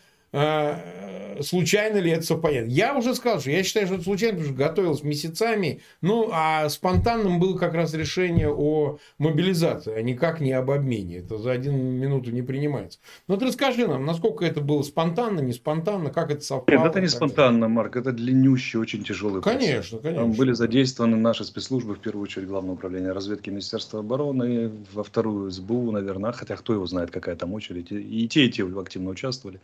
[SPEAKER 3] случайно ли это совпадение. Я уже сказал, что я считаю, что это случайно, потому что готовилось месяцами. Ну, а спонтанным было как раз решение о мобилизации, а никак не об обмене. Это за один минуту не принимается. Но ты расскажи нам, насколько это было спонтанно, не спонтанно, как это совпало.
[SPEAKER 2] Нет, это не спонтанно, Марк, это длиннющий, очень тяжелый
[SPEAKER 3] Конечно, процесс. конечно.
[SPEAKER 2] Там были задействованы наши спецслужбы, в первую очередь Главное управление разведки Министерства обороны, во вторую СБУ, наверное, хотя кто его знает, какая там очередь. И те, и те активно участвовали.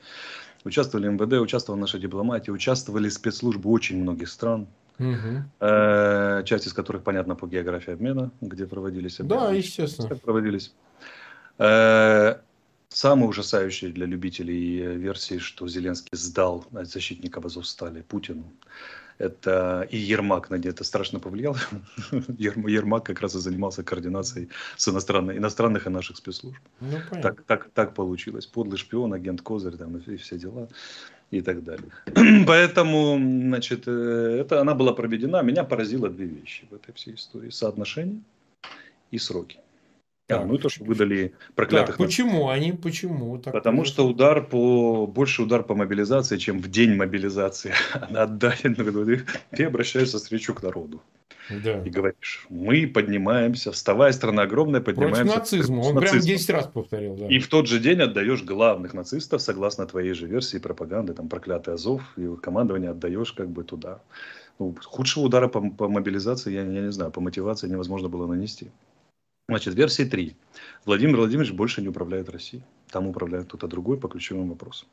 [SPEAKER 2] Участвовали МВД, участвовала наша дипломатия, участвовали спецслужбы очень многих стран, угу. э, часть из которых, понятно, по географии обмена, где проводились
[SPEAKER 3] обмены. Да, естественно.
[SPEAKER 2] Проводились. Э, самые ужасающие для любителей версии, что Зеленский сдал защитников Азовстали Путину. Это и Ермак на это страшно повлиял. *laughs* Ермак как раз и занимался координацией с иностранных, иностранных и наших спецслужб. Ну, так, так, так получилось. Подлый шпион, агент Козырь там, и все дела и так далее. *clears throat* Поэтому, значит, э, это она была проведена. Меня поразило две вещи в этой всей истории. Соотношение и сроки.
[SPEAKER 3] Так. ну то, что выдали проклятых. Так, почему они? Почему?
[SPEAKER 2] Так Потому что удар по больше удар по мобилизации, чем в день мобилизации. *laughs* Она отдает, ты, ты обращаешься с речью к народу. Да. И говоришь, мы поднимаемся, вставая, страна огромная, поднимаемся. Против
[SPEAKER 3] нацизма, он прям 10 раз повторил. Да.
[SPEAKER 2] И в тот же день отдаешь главных нацистов, согласно твоей же версии пропаганды, там проклятый Азов, и командование отдаешь как бы туда. Ну, худшего удара по, по мобилизации, я, я не знаю, по мотивации невозможно было нанести. Значит, версии 3. Владимир Владимирович больше не управляет Россией. Там управляет кто-то другой по ключевым вопросам.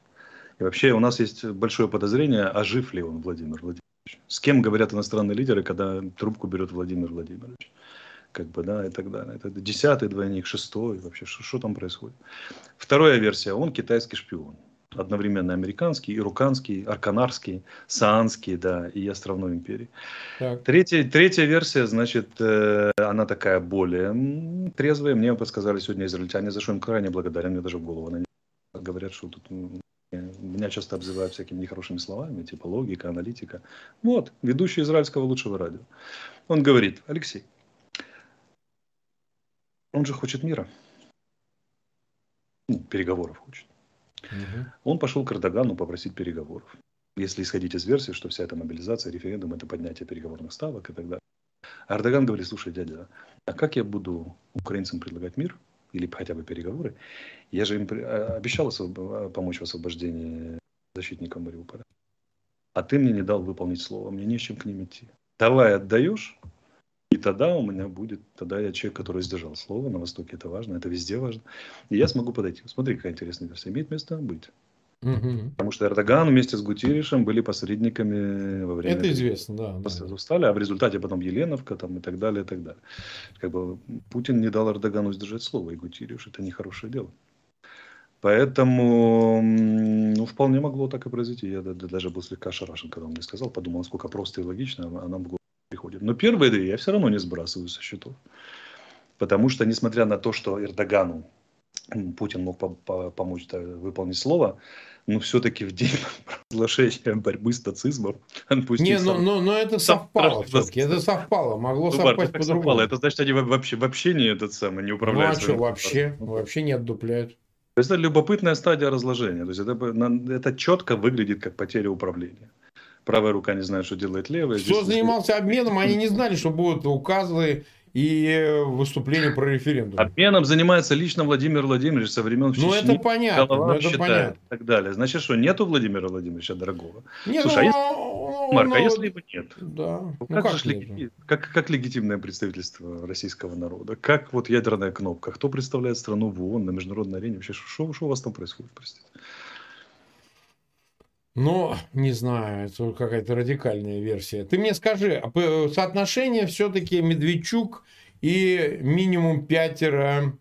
[SPEAKER 2] И вообще у нас есть большое подозрение, а жив ли он, Владимир Владимирович. С кем говорят иностранные лидеры, когда трубку берет Владимир Владимирович. Как бы, да, и так далее. Это десятый двойник, шестой, вообще, что там происходит. Вторая версия, он китайский шпион одновременно американский, ируканский, арканарский, саанский, да, и островной империи. Так. Третья, третья версия, значит, э, она такая более трезвая. Мне подсказали сегодня израильтяне, за что им крайне благодарен, мне даже в голову они говорят, что тут меня часто обзывают всякими нехорошими словами, типа логика, аналитика. Вот, ведущий израильского лучшего радио. Он говорит, Алексей, он же хочет мира. Ну, переговоров хочет. Угу. Он пошел к Эрдогану попросить переговоров. Если исходить из версии, что вся эта мобилизация, референдум, это поднятие переговорных ставок и так далее. А Эрдоган говорит, слушай, дядя, а как я буду украинцам предлагать мир или хотя бы переговоры? Я же им а, обещал освоб... помочь в освобождении защитникам Мариуполя. А ты мне не дал выполнить слово, мне не с чем к ним идти. Давай отдаешь, и тогда у меня будет, тогда я человек, который сдержал слово, на Востоке это важно, это везде важно. И я смогу подойти. Смотри, какая интересная версия. Имеет место быть. Угу. Потому что Эрдоган вместе с Гутиришем были посредниками во время...
[SPEAKER 3] Это известно, да.
[SPEAKER 2] Устали, да. а в результате потом Еленовка там, и так далее, и так далее. Как бы Путин не дал Эрдогану сдержать слово, и Гутириш это нехорошее дело. Поэтому, ну, вполне могло так и произойти. Я даже был слегка шарашен, когда он мне сказал, подумал, насколько просто и логично она могла приходит. Но первые две я все равно не сбрасываю со счетов. Потому что, несмотря на то, что Эрдогану Путин мог по по помочь выполнить слово, но все-таки в день *laughs* разглашения борьбы с нацизмом
[SPEAKER 3] он пустил... Не, но, но, но это совпало все-таки, это совпало, могло ну, совпасть по-другому.
[SPEAKER 2] Это значит, они вообще, вообще не этот самый, не управляют.
[SPEAKER 3] Ну, а что, вообще, вообще не отдупляют.
[SPEAKER 2] То есть это любопытная стадия разложения. То есть это, это четко выглядит как потеря управления правая рука не знает, что делает левая.
[SPEAKER 3] Кто занимался обменом, они не знали, что будут указы и выступление про референдум.
[SPEAKER 2] Обменом занимается лично Владимир Владимирович со времен
[SPEAKER 3] Ну, это понятно.
[SPEAKER 2] ну, это считает, понятно. И так далее. Значит, что нету Владимира Владимировича дорогого? Нет, Слушай, ну, а если, Марк, ну, а если его нет?
[SPEAKER 3] Да.
[SPEAKER 2] Ну, ну, как, как, же леги... как, как легитимное представительство российского народа? Как вот ядерная кнопка? Кто представляет страну в ООН, на международной арене? Вообще, что, что у вас там происходит, простите?
[SPEAKER 3] Но, не знаю, это какая-то радикальная версия. Ты мне скажи, а соотношение все-таки Медведчук и минимум пятеро...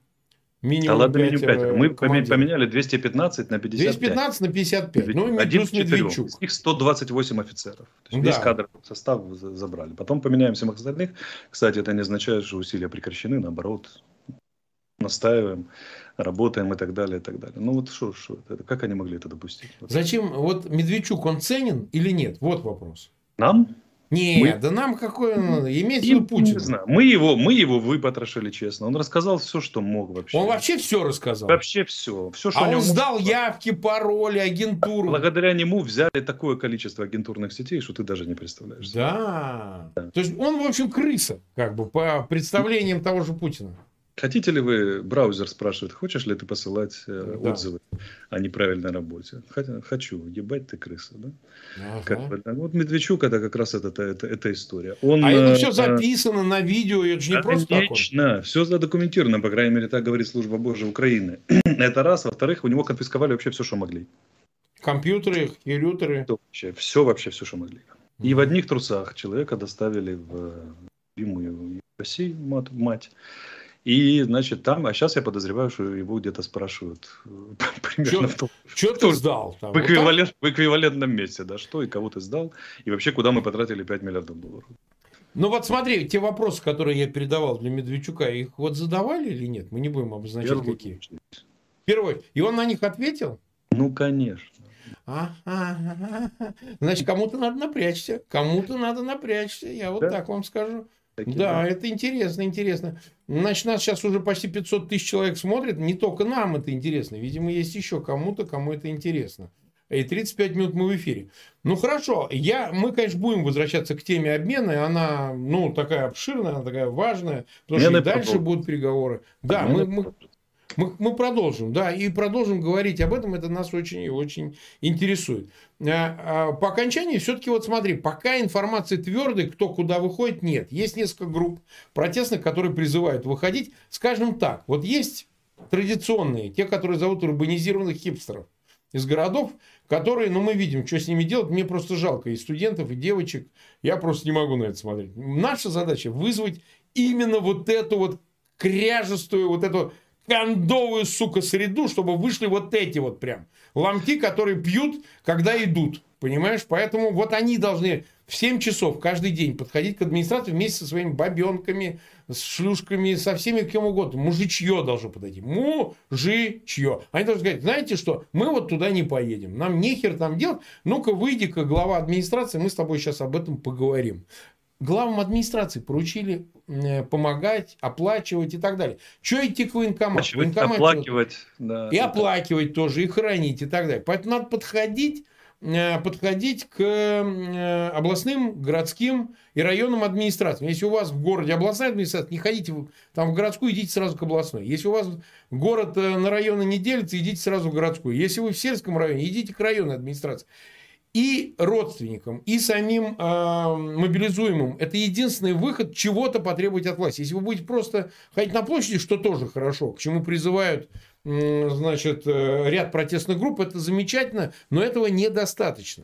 [SPEAKER 2] Минимум да ладно, минимум пятеро. Мы командиров. поменяли 215 на 55.
[SPEAKER 3] 215 на 55. Ну,
[SPEAKER 2] Один плюс Медведчук. Из них 128 офицеров. То есть да. Весь кадр состав забрали. Потом поменяем всех остальных. Кстати, это не означает, что усилия прекращены. Наоборот, настаиваем работаем и так далее, и так далее. Ну вот что, что это, как они могли это допустить?
[SPEAKER 3] Зачем, вот Медведчук, он ценен или нет? Вот вопрос.
[SPEAKER 2] Нам?
[SPEAKER 3] Нет, мы... да нам какой он, иметь в виду Путин. Не знаю.
[SPEAKER 2] Мы его, мы его выпотрошили, честно. Он рассказал все, что мог вообще.
[SPEAKER 3] Он вообще все рассказал?
[SPEAKER 2] Вообще все. все что
[SPEAKER 3] а он сдал мог... явки, пароли, агентуру.
[SPEAKER 2] Благодаря нему взяли такое количество агентурных сетей, что ты даже не представляешь.
[SPEAKER 3] Да. да. То есть он, в общем, крыса, как бы, по представлениям того же Путина.
[SPEAKER 2] Хотите ли вы, браузер спрашивает, хочешь ли ты посылать э, да. отзывы о неправильной работе? Хочу, ебать ты крыса, да? Ага. Как да? Вот Медведчук это как раз это, это, эта история.
[SPEAKER 3] Он, а это все э, записано на видео, это же не просто
[SPEAKER 2] Конечно, все задокументировано, по крайней мере, так говорит Служба Божьей Украины. *clears throat* это раз. Во-вторых, у него конфисковали вообще все, что могли.
[SPEAKER 3] Компьютеры, компьютеры.
[SPEAKER 2] Все вообще, все, вообще все, что могли. И в одних трусах человека доставили в любимую Россию, мать, мать И, значит, там, а сейчас я подозреваю, что его где-то спрашивают э, *laughs* примерно в том,
[SPEAKER 3] Что ты сдал? Там,
[SPEAKER 2] в, эквивалент, в эквивалентном месте, да, что и кого ты сдал, и вообще куда мы потратили 5 миллиардов долларов.
[SPEAKER 3] Ну вот смотри, те вопросы, которые я передавал для Медведчука, их вот задавали или нет? Мы не будем обозначать Первый какие. Первый. И он на них ответил?
[SPEAKER 2] Ну, конечно.
[SPEAKER 3] А-а-а. Значит, кому-то надо напрячься. Кому-то надо напрячься. Я вот да. так вам скажу. Такие, да, да, это интересно, интересно. Значит, нас сейчас уже почти 500 тысяч человек смотрит. Не только нам это интересно. Видимо, есть еще кому-то, кому это интересно. И 35 минут мы в эфире. Ну хорошо, я, мы, конечно, будем возвращаться к теме обмена. Она, ну, такая обширная, она такая важная. Потому что и дальше будут переговоры. Да, мы, мы, мы, мы продолжим, да, и продолжим говорить об этом, это нас очень и очень интересует. А, а, по окончании все-таки вот смотри, пока информации твердой, кто куда выходит, нет. Есть несколько групп протестных, которые призывают выходить. Скажем так, вот есть традиционные, те, которые зовут урбанизированных хипстеров из городов, которые, ну, мы видим, что с ними делать. Мне просто жалко и студентов, и девочек. Я просто не могу на это смотреть. Наша задача вызвать именно вот эту вот кряжестую, вот эту кондовую, сука, среду, чтобы вышли вот эти вот прям ломти, которые пьют, когда идут. Понимаешь? Поэтому вот они должны в 7 часов каждый день подходить к администрации вместе со своими бабенками, с шлюшками, со всеми кем угодно. Мужичье должно подойти. Мужичье. Они должны сказать, знаете что, мы вот туда не поедем. Нам нехер там делать. Ну-ка, выйди-ка, глава администрации, мы с тобой сейчас об этом поговорим главам администрации поручили э, помогать, оплачивать и так далее. Что идти к военкомату?
[SPEAKER 2] Военкомат оплакивать.
[SPEAKER 3] Да, и оплакивать тоже, и хранить и так далее. Поэтому надо подходить, э, подходить к э, областным, городским и районным администрациям. Если у вас в городе областная администрация, не ходите там в городскую, идите сразу к областной. Если у вас город на районы не делится, идите сразу в городскую. Если вы в сельском районе, идите к районной администрации и родственникам, и самим э, мобилизуемым. Это единственный выход чего-то потребовать от власти. Если вы будете просто ходить на площади, что тоже хорошо, к чему призывают э, значит, э, ряд протестных групп, это замечательно, но этого недостаточно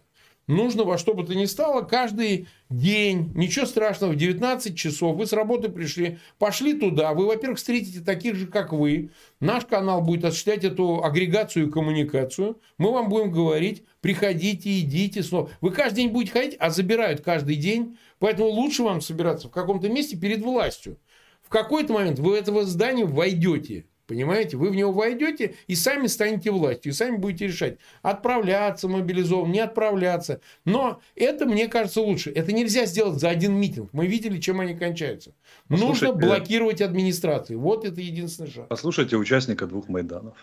[SPEAKER 3] нужно во что бы то ни стало каждый день, ничего страшного, в 19 часов вы с работы пришли, пошли туда, вы, во-первых, встретите таких же, как вы, наш канал будет осуществлять эту агрегацию и коммуникацию, мы вам будем говорить, приходите, идите снова. Вы каждый день будете ходить, а забирают каждый день, поэтому лучше вам собираться в каком-то месте перед властью. В какой-то момент вы в этого здания войдете, Понимаете? Вы в него войдете и сами станете властью, и сами будете решать, отправляться мобилизован, не отправляться. Но это, мне кажется, лучше. Это нельзя сделать за один митинг. Мы видели, чем они кончаются. Послушайте, Нужно блокировать администрации. Вот это единственный шаг.
[SPEAKER 2] Послушайте участника двух Майданов.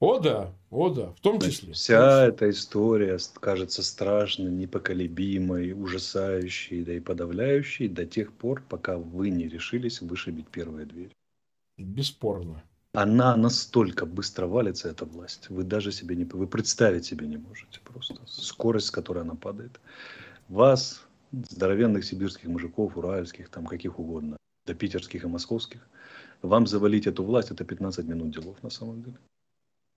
[SPEAKER 3] О да, о да, в том числе.
[SPEAKER 2] Вся эта история кажется страшной, непоколебимой, ужасающей, да и подавляющей до тех пор, пока вы не решились вышибить первые двери.
[SPEAKER 3] Бесспорно
[SPEAKER 2] она настолько быстро валится, эта власть, вы даже себе не, вы представить себе не можете просто. Скорость, с которой она падает. Вас, здоровенных сибирских мужиков, уральских, там каких угодно, до питерских и московских, вам завалить эту власть, это 15 минут делов на самом деле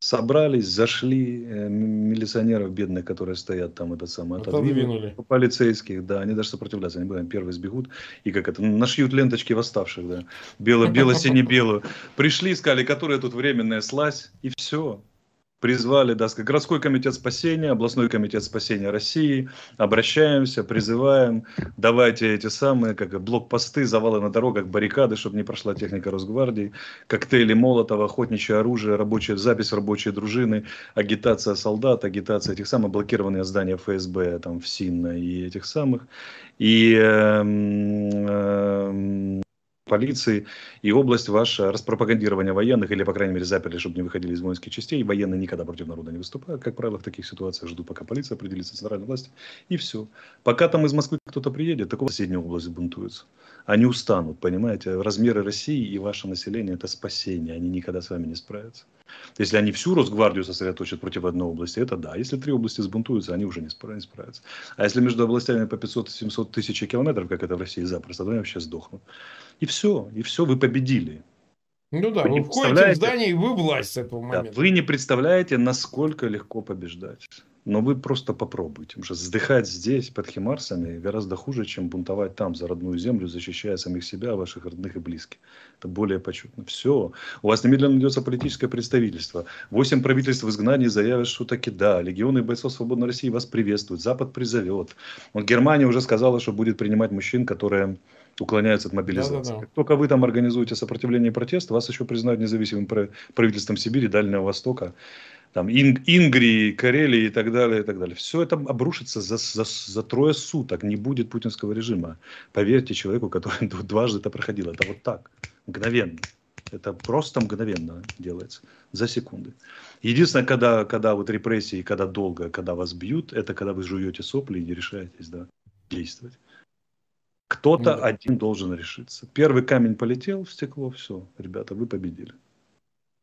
[SPEAKER 2] собрались, зашли э, милиционеров бедных, которые стоят там, это самое,
[SPEAKER 3] отодвинули.
[SPEAKER 2] Полицейских, да, они даже сопротивляться не будут, первые сбегут и как это, нашьют ленточки восставших, да, бело, бело-сине-белую. Пришли, сказали, которая тут временная слазь, и все призвали, да, городской комитет спасения, областной комитет спасения России, обращаемся, призываем, давайте эти самые, как блокпосты, завалы на дорогах, баррикады, чтобы не прошла техника Росгвардии, коктейли Молотова, охотничье оружие, рабочая запись в рабочие дружины, агитация солдат, агитация этих самых, блокированные здания ФСБ, там, в СИН и этих самых, и э, э, полиции и область ваша распропагандирования военных, или, по крайней мере, заперли, чтобы не выходили из воинских частей. Военные никогда против народа не выступают. Как правило, в таких ситуациях ждут, пока полиция определится, центральная власть, и все. Пока там из Москвы кто-то приедет, такого соседняя область бунтуется. Они устанут, понимаете? Размеры России и ваше население – это спасение. Они никогда с вами не справятся. Если они всю Росгвардию сосредоточат против одной области, это да. Если три области сбунтуются, они уже не справятся. А если между областями по 500-700 тысяч километров, как это в России запросто, то они вообще сдохнут. И все, и все, вы победили.
[SPEAKER 3] Ну да, вы, вы входите в здание, и вы власть с этого момента.
[SPEAKER 2] Да, вы не представляете, насколько легко побеждать. Но вы просто попробуйте. Потому что вздыхать здесь под химарсами гораздо хуже, чем бунтовать там за родную землю, защищая самих себя, ваших родных и близких. Это более почетно. Все. У вас немедленно найдется политическое представительство. Восемь правительств в изгнании заявят, что таки да. Легионы бойцов свободной России вас приветствуют. Запад призовет. Вот Германия уже сказала, что будет принимать мужчин, которые уклоняются от мобилизации. Да, да, да. Как только вы там организуете сопротивление и протест, вас еще признают независимым правительством Сибири, Дальнего Востока там, Ин, Ингрии, Карелии и так далее, и так далее. Все это обрушится за, за, за трое суток. Не будет путинского режима. Поверьте человеку, который дважды это проходил. Это вот так, мгновенно. Это просто мгновенно делается, за секунды. Единственное, когда, когда вот репрессии, когда долго, когда вас бьют, это когда вы жуете сопли и не решаетесь да, действовать. Кто-то ну, да. один должен решиться. Первый камень полетел в стекло, все, ребята, вы победили.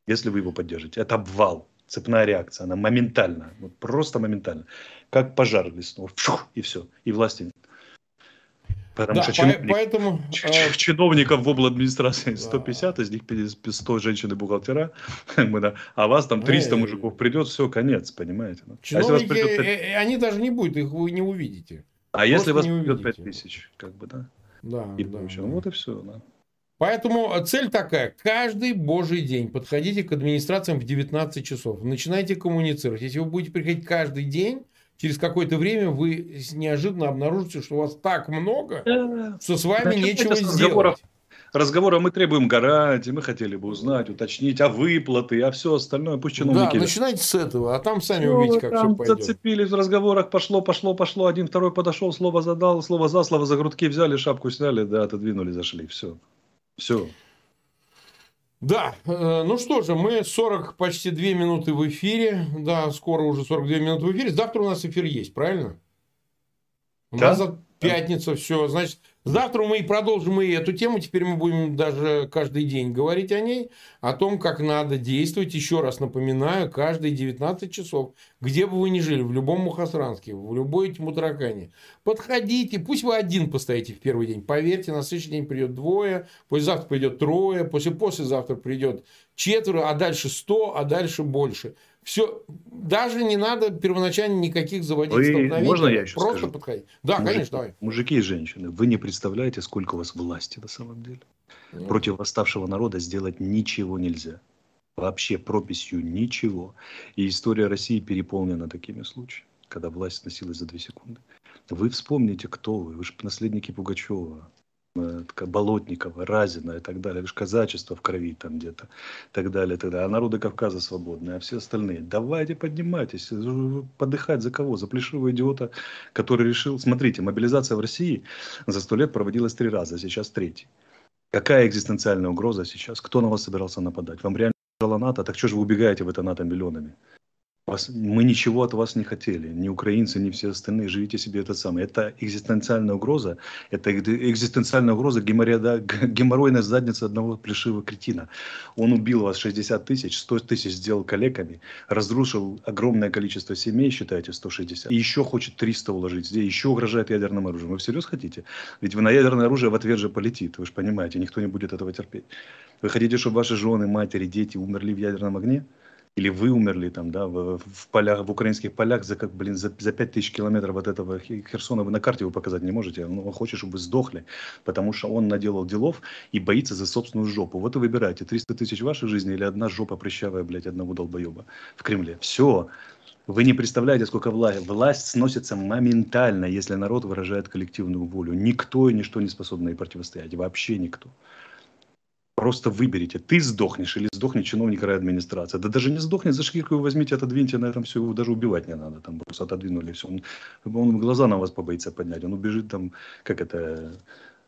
[SPEAKER 2] Если вы его поддержите. Это обвал цепная реакция, она моментально, вот просто моментально, как пожар лесной, и все, и власти нет. Потому да, что чиновник, поэтому, э, чиновников в обл. администрации 150, да. из них 100 женщин и бухгалтера, *laughs* а вас там 300 ну, мужиков придет, все, конец, понимаете.
[SPEAKER 3] Ну. Чиновники, а придет... Э, э, они даже не будут, их вы не увидите.
[SPEAKER 2] А Просто если вас придет 5 тысяч, как бы, да?
[SPEAKER 3] Да,
[SPEAKER 2] и да, да. Ну, вот и все, да.
[SPEAKER 3] Поэтому цель такая. Каждый божий день подходите к администрациям в 19 часов. Начинайте коммуницировать. Если вы будете приходить каждый день, через какое-то время вы неожиданно обнаружите, что у вас так много, что с вами да, нечего сделать.
[SPEAKER 2] Разговора мы требуем гарантии, мы хотели бы узнать, уточнить, а выплаты, а все остальное, пусть чиновники...
[SPEAKER 3] Да, начинайте с этого, а там сами ну, увидите, как там все пойдет.
[SPEAKER 2] Зацепились в разговорах, пошло, пошло, пошло, один, второй подошел, слово задал, слово за слово, за грудки взяли, шапку сняли, да, отодвинули, зашли, все. Все.
[SPEAKER 3] Да, э, ну что же, мы 40, почти 2 минуты в эфире. Да, скоро уже 42 минуты в эфире. Завтра у нас эфир есть, правильно? У да? нас пятница, все. Значит, Завтра мы и продолжим и эту тему. Теперь мы будем даже каждый день говорить о ней, о том, как надо действовать. Еще раз напоминаю, каждые 19 часов, где бы вы ни жили, в любом Мухасранске, в любой Тьмутаракане, подходите, пусть вы один постоите в первый день. Поверьте, на следующий день придет двое, послезавтра придет трое, после послезавтра придет четверо, а дальше сто, а дальше больше. Все, даже не надо первоначально никаких заводить
[SPEAKER 2] вы, столкновений. Можно я еще
[SPEAKER 3] Просто
[SPEAKER 2] скажу?
[SPEAKER 3] подходить. Да,
[SPEAKER 2] мужики,
[SPEAKER 3] конечно, давай.
[SPEAKER 2] Мужики и женщины, вы не представляете, сколько у вас власти на самом деле. Ну. Против восставшего народа сделать ничего нельзя. Вообще прописью ничего. И история России переполнена такими случаями, когда власть носилась за две секунды. Вы вспомните, кто вы. Вы же наследники Пугачева, Болотникова, Разина и так далее. Лишь казачество в крови там где-то, и так далее, и так далее. А народы Кавказа свободные, а все остальные. Давайте поднимайтесь. Подыхать за кого? За плешивого идиота, который решил... Смотрите, мобилизация в России за сто лет проводилась три раза, сейчас третий. Какая экзистенциальная угроза сейчас? Кто на вас собирался нападать? Вам реально НАТО? Так что же вы убегаете в это НАТО миллионами? Вас, мы ничего от вас не хотели, ни украинцы, ни все остальные, живите себе это самое. Это экзистенциальная угроза, это экзистенциальная угроза геморроида, геморройная задница одного плешивого кретина. Он убил вас 60 тысяч, 100 тысяч сделал коллегами, разрушил огромное количество семей, считайте, 160, и еще хочет 300 уложить, здесь еще угрожает ядерным оружием. Вы всерьез хотите? Ведь вы на ядерное оружие в ответ же полетит, вы же понимаете, никто не будет этого терпеть. Вы хотите, чтобы ваши жены, матери, дети умерли в ядерном огне? Или вы умерли там, да, в, в полях, в украинских полях за, как, блин, за, за 5000 километров от этого Херсона вы на карте его показать не можете, ну, он хочет, чтобы вы сдохли, потому что он наделал делов и боится за собственную жопу. Вот и выбирайте, 300 тысяч вашей жизни или одна жопа прыщавая, блядь, одного долбоеба в Кремле. Все. Вы не представляете, сколько власти. Власть сносится моментально, если народ выражает коллективную волю. Никто и ничто не способно ей противостоять. Вообще никто. Просто выберите, ты сдохнешь или сдохнет чиновник райадминистрации. Да даже не сдохнет, за шкирку его возьмите, отодвиньте, на этом все, его даже убивать не надо. Там просто отодвинули все. Он, он глаза на вас побоится поднять. Он убежит там, как это,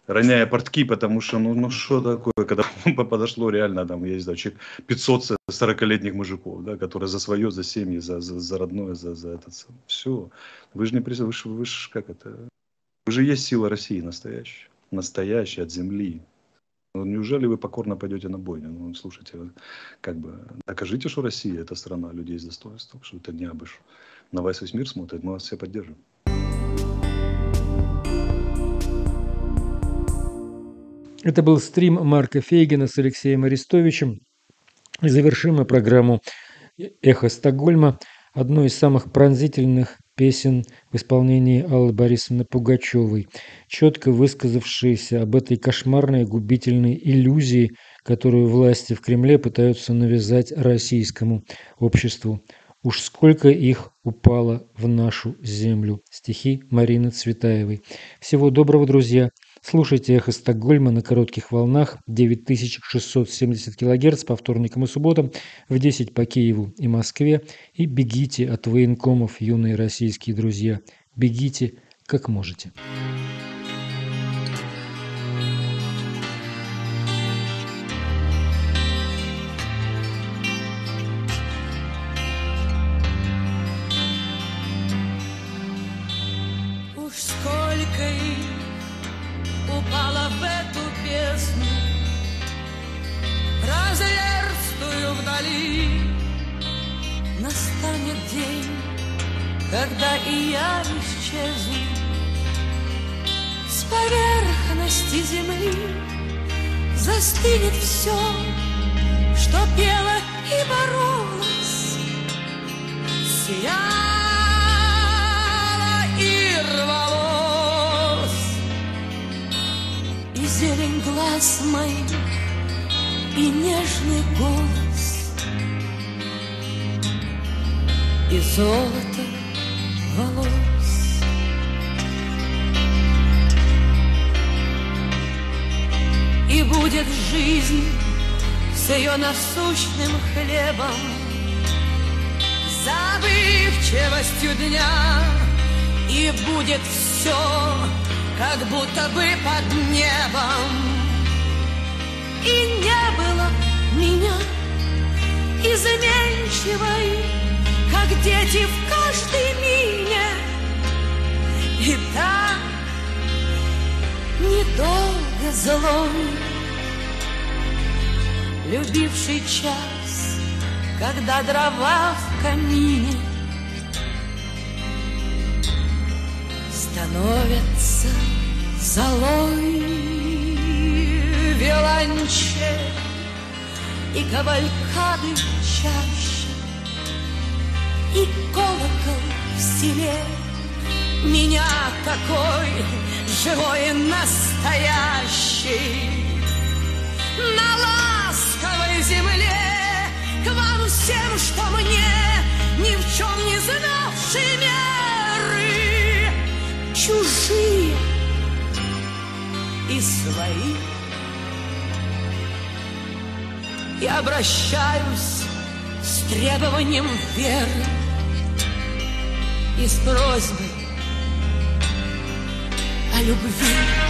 [SPEAKER 2] роняя портки, потому что, ну, ну что такое, когда *laughs* подошло реально, там, я не знаю, 500 40-летних мужиков, да, которые за свое, за семьи, за, за, за родное, за, за этот, все. Вы же не, вы же, вы же, как это, вы же есть сила России настоящая, настоящая от земли, ну, неужели вы покорно пойдете на бойню? Ну, слушайте, как бы докажите, что Россия – это страна людей с достоинством, что это не абыш. На вас весь мир смотрит, мы вас все поддержим.
[SPEAKER 1] Это был стрим Марка Фейгина с Алексеем Арестовичем. И завершим мы программу «Эхо Стокгольма» одной из самых пронзительных песен в исполнении Аллы Борисовны Пугачевой, четко высказавшейся об этой кошмарной губительной иллюзии, которую власти в Кремле пытаются навязать российскому обществу. Уж сколько их упало в нашу землю. Стихи Марины Цветаевой. Всего доброго, друзья. Слушайте «Эхо Стокгольма» на коротких волнах 9670 кГц по вторникам и субботам в 10 по Киеву и Москве. И бегите от военкомов, юные российские друзья. Бегите, как можете.
[SPEAKER 5] Когда и я исчезну. С поверхности земли Застынет все, что пело и боролось. Сияло и рвалось. И зелень глаз моих, и нежный голос И золото волос. И будет жизнь с ее насущным хлебом, Забывчивостью дня, И будет все, как будто бы под небом. И не было меня изменчивой, как дети в каждой мине. И так недолго злой, любивший час, когда дрова в камине становятся золой виолончель и кавалькады в чаще и колокол в селе. Меня такой живой настоящий. На ласковой земле К вам всем, что мне Ни в чем не знавшие меры. Чужие и свои. Я обращаюсь с требованием веры и с просьбой о любви.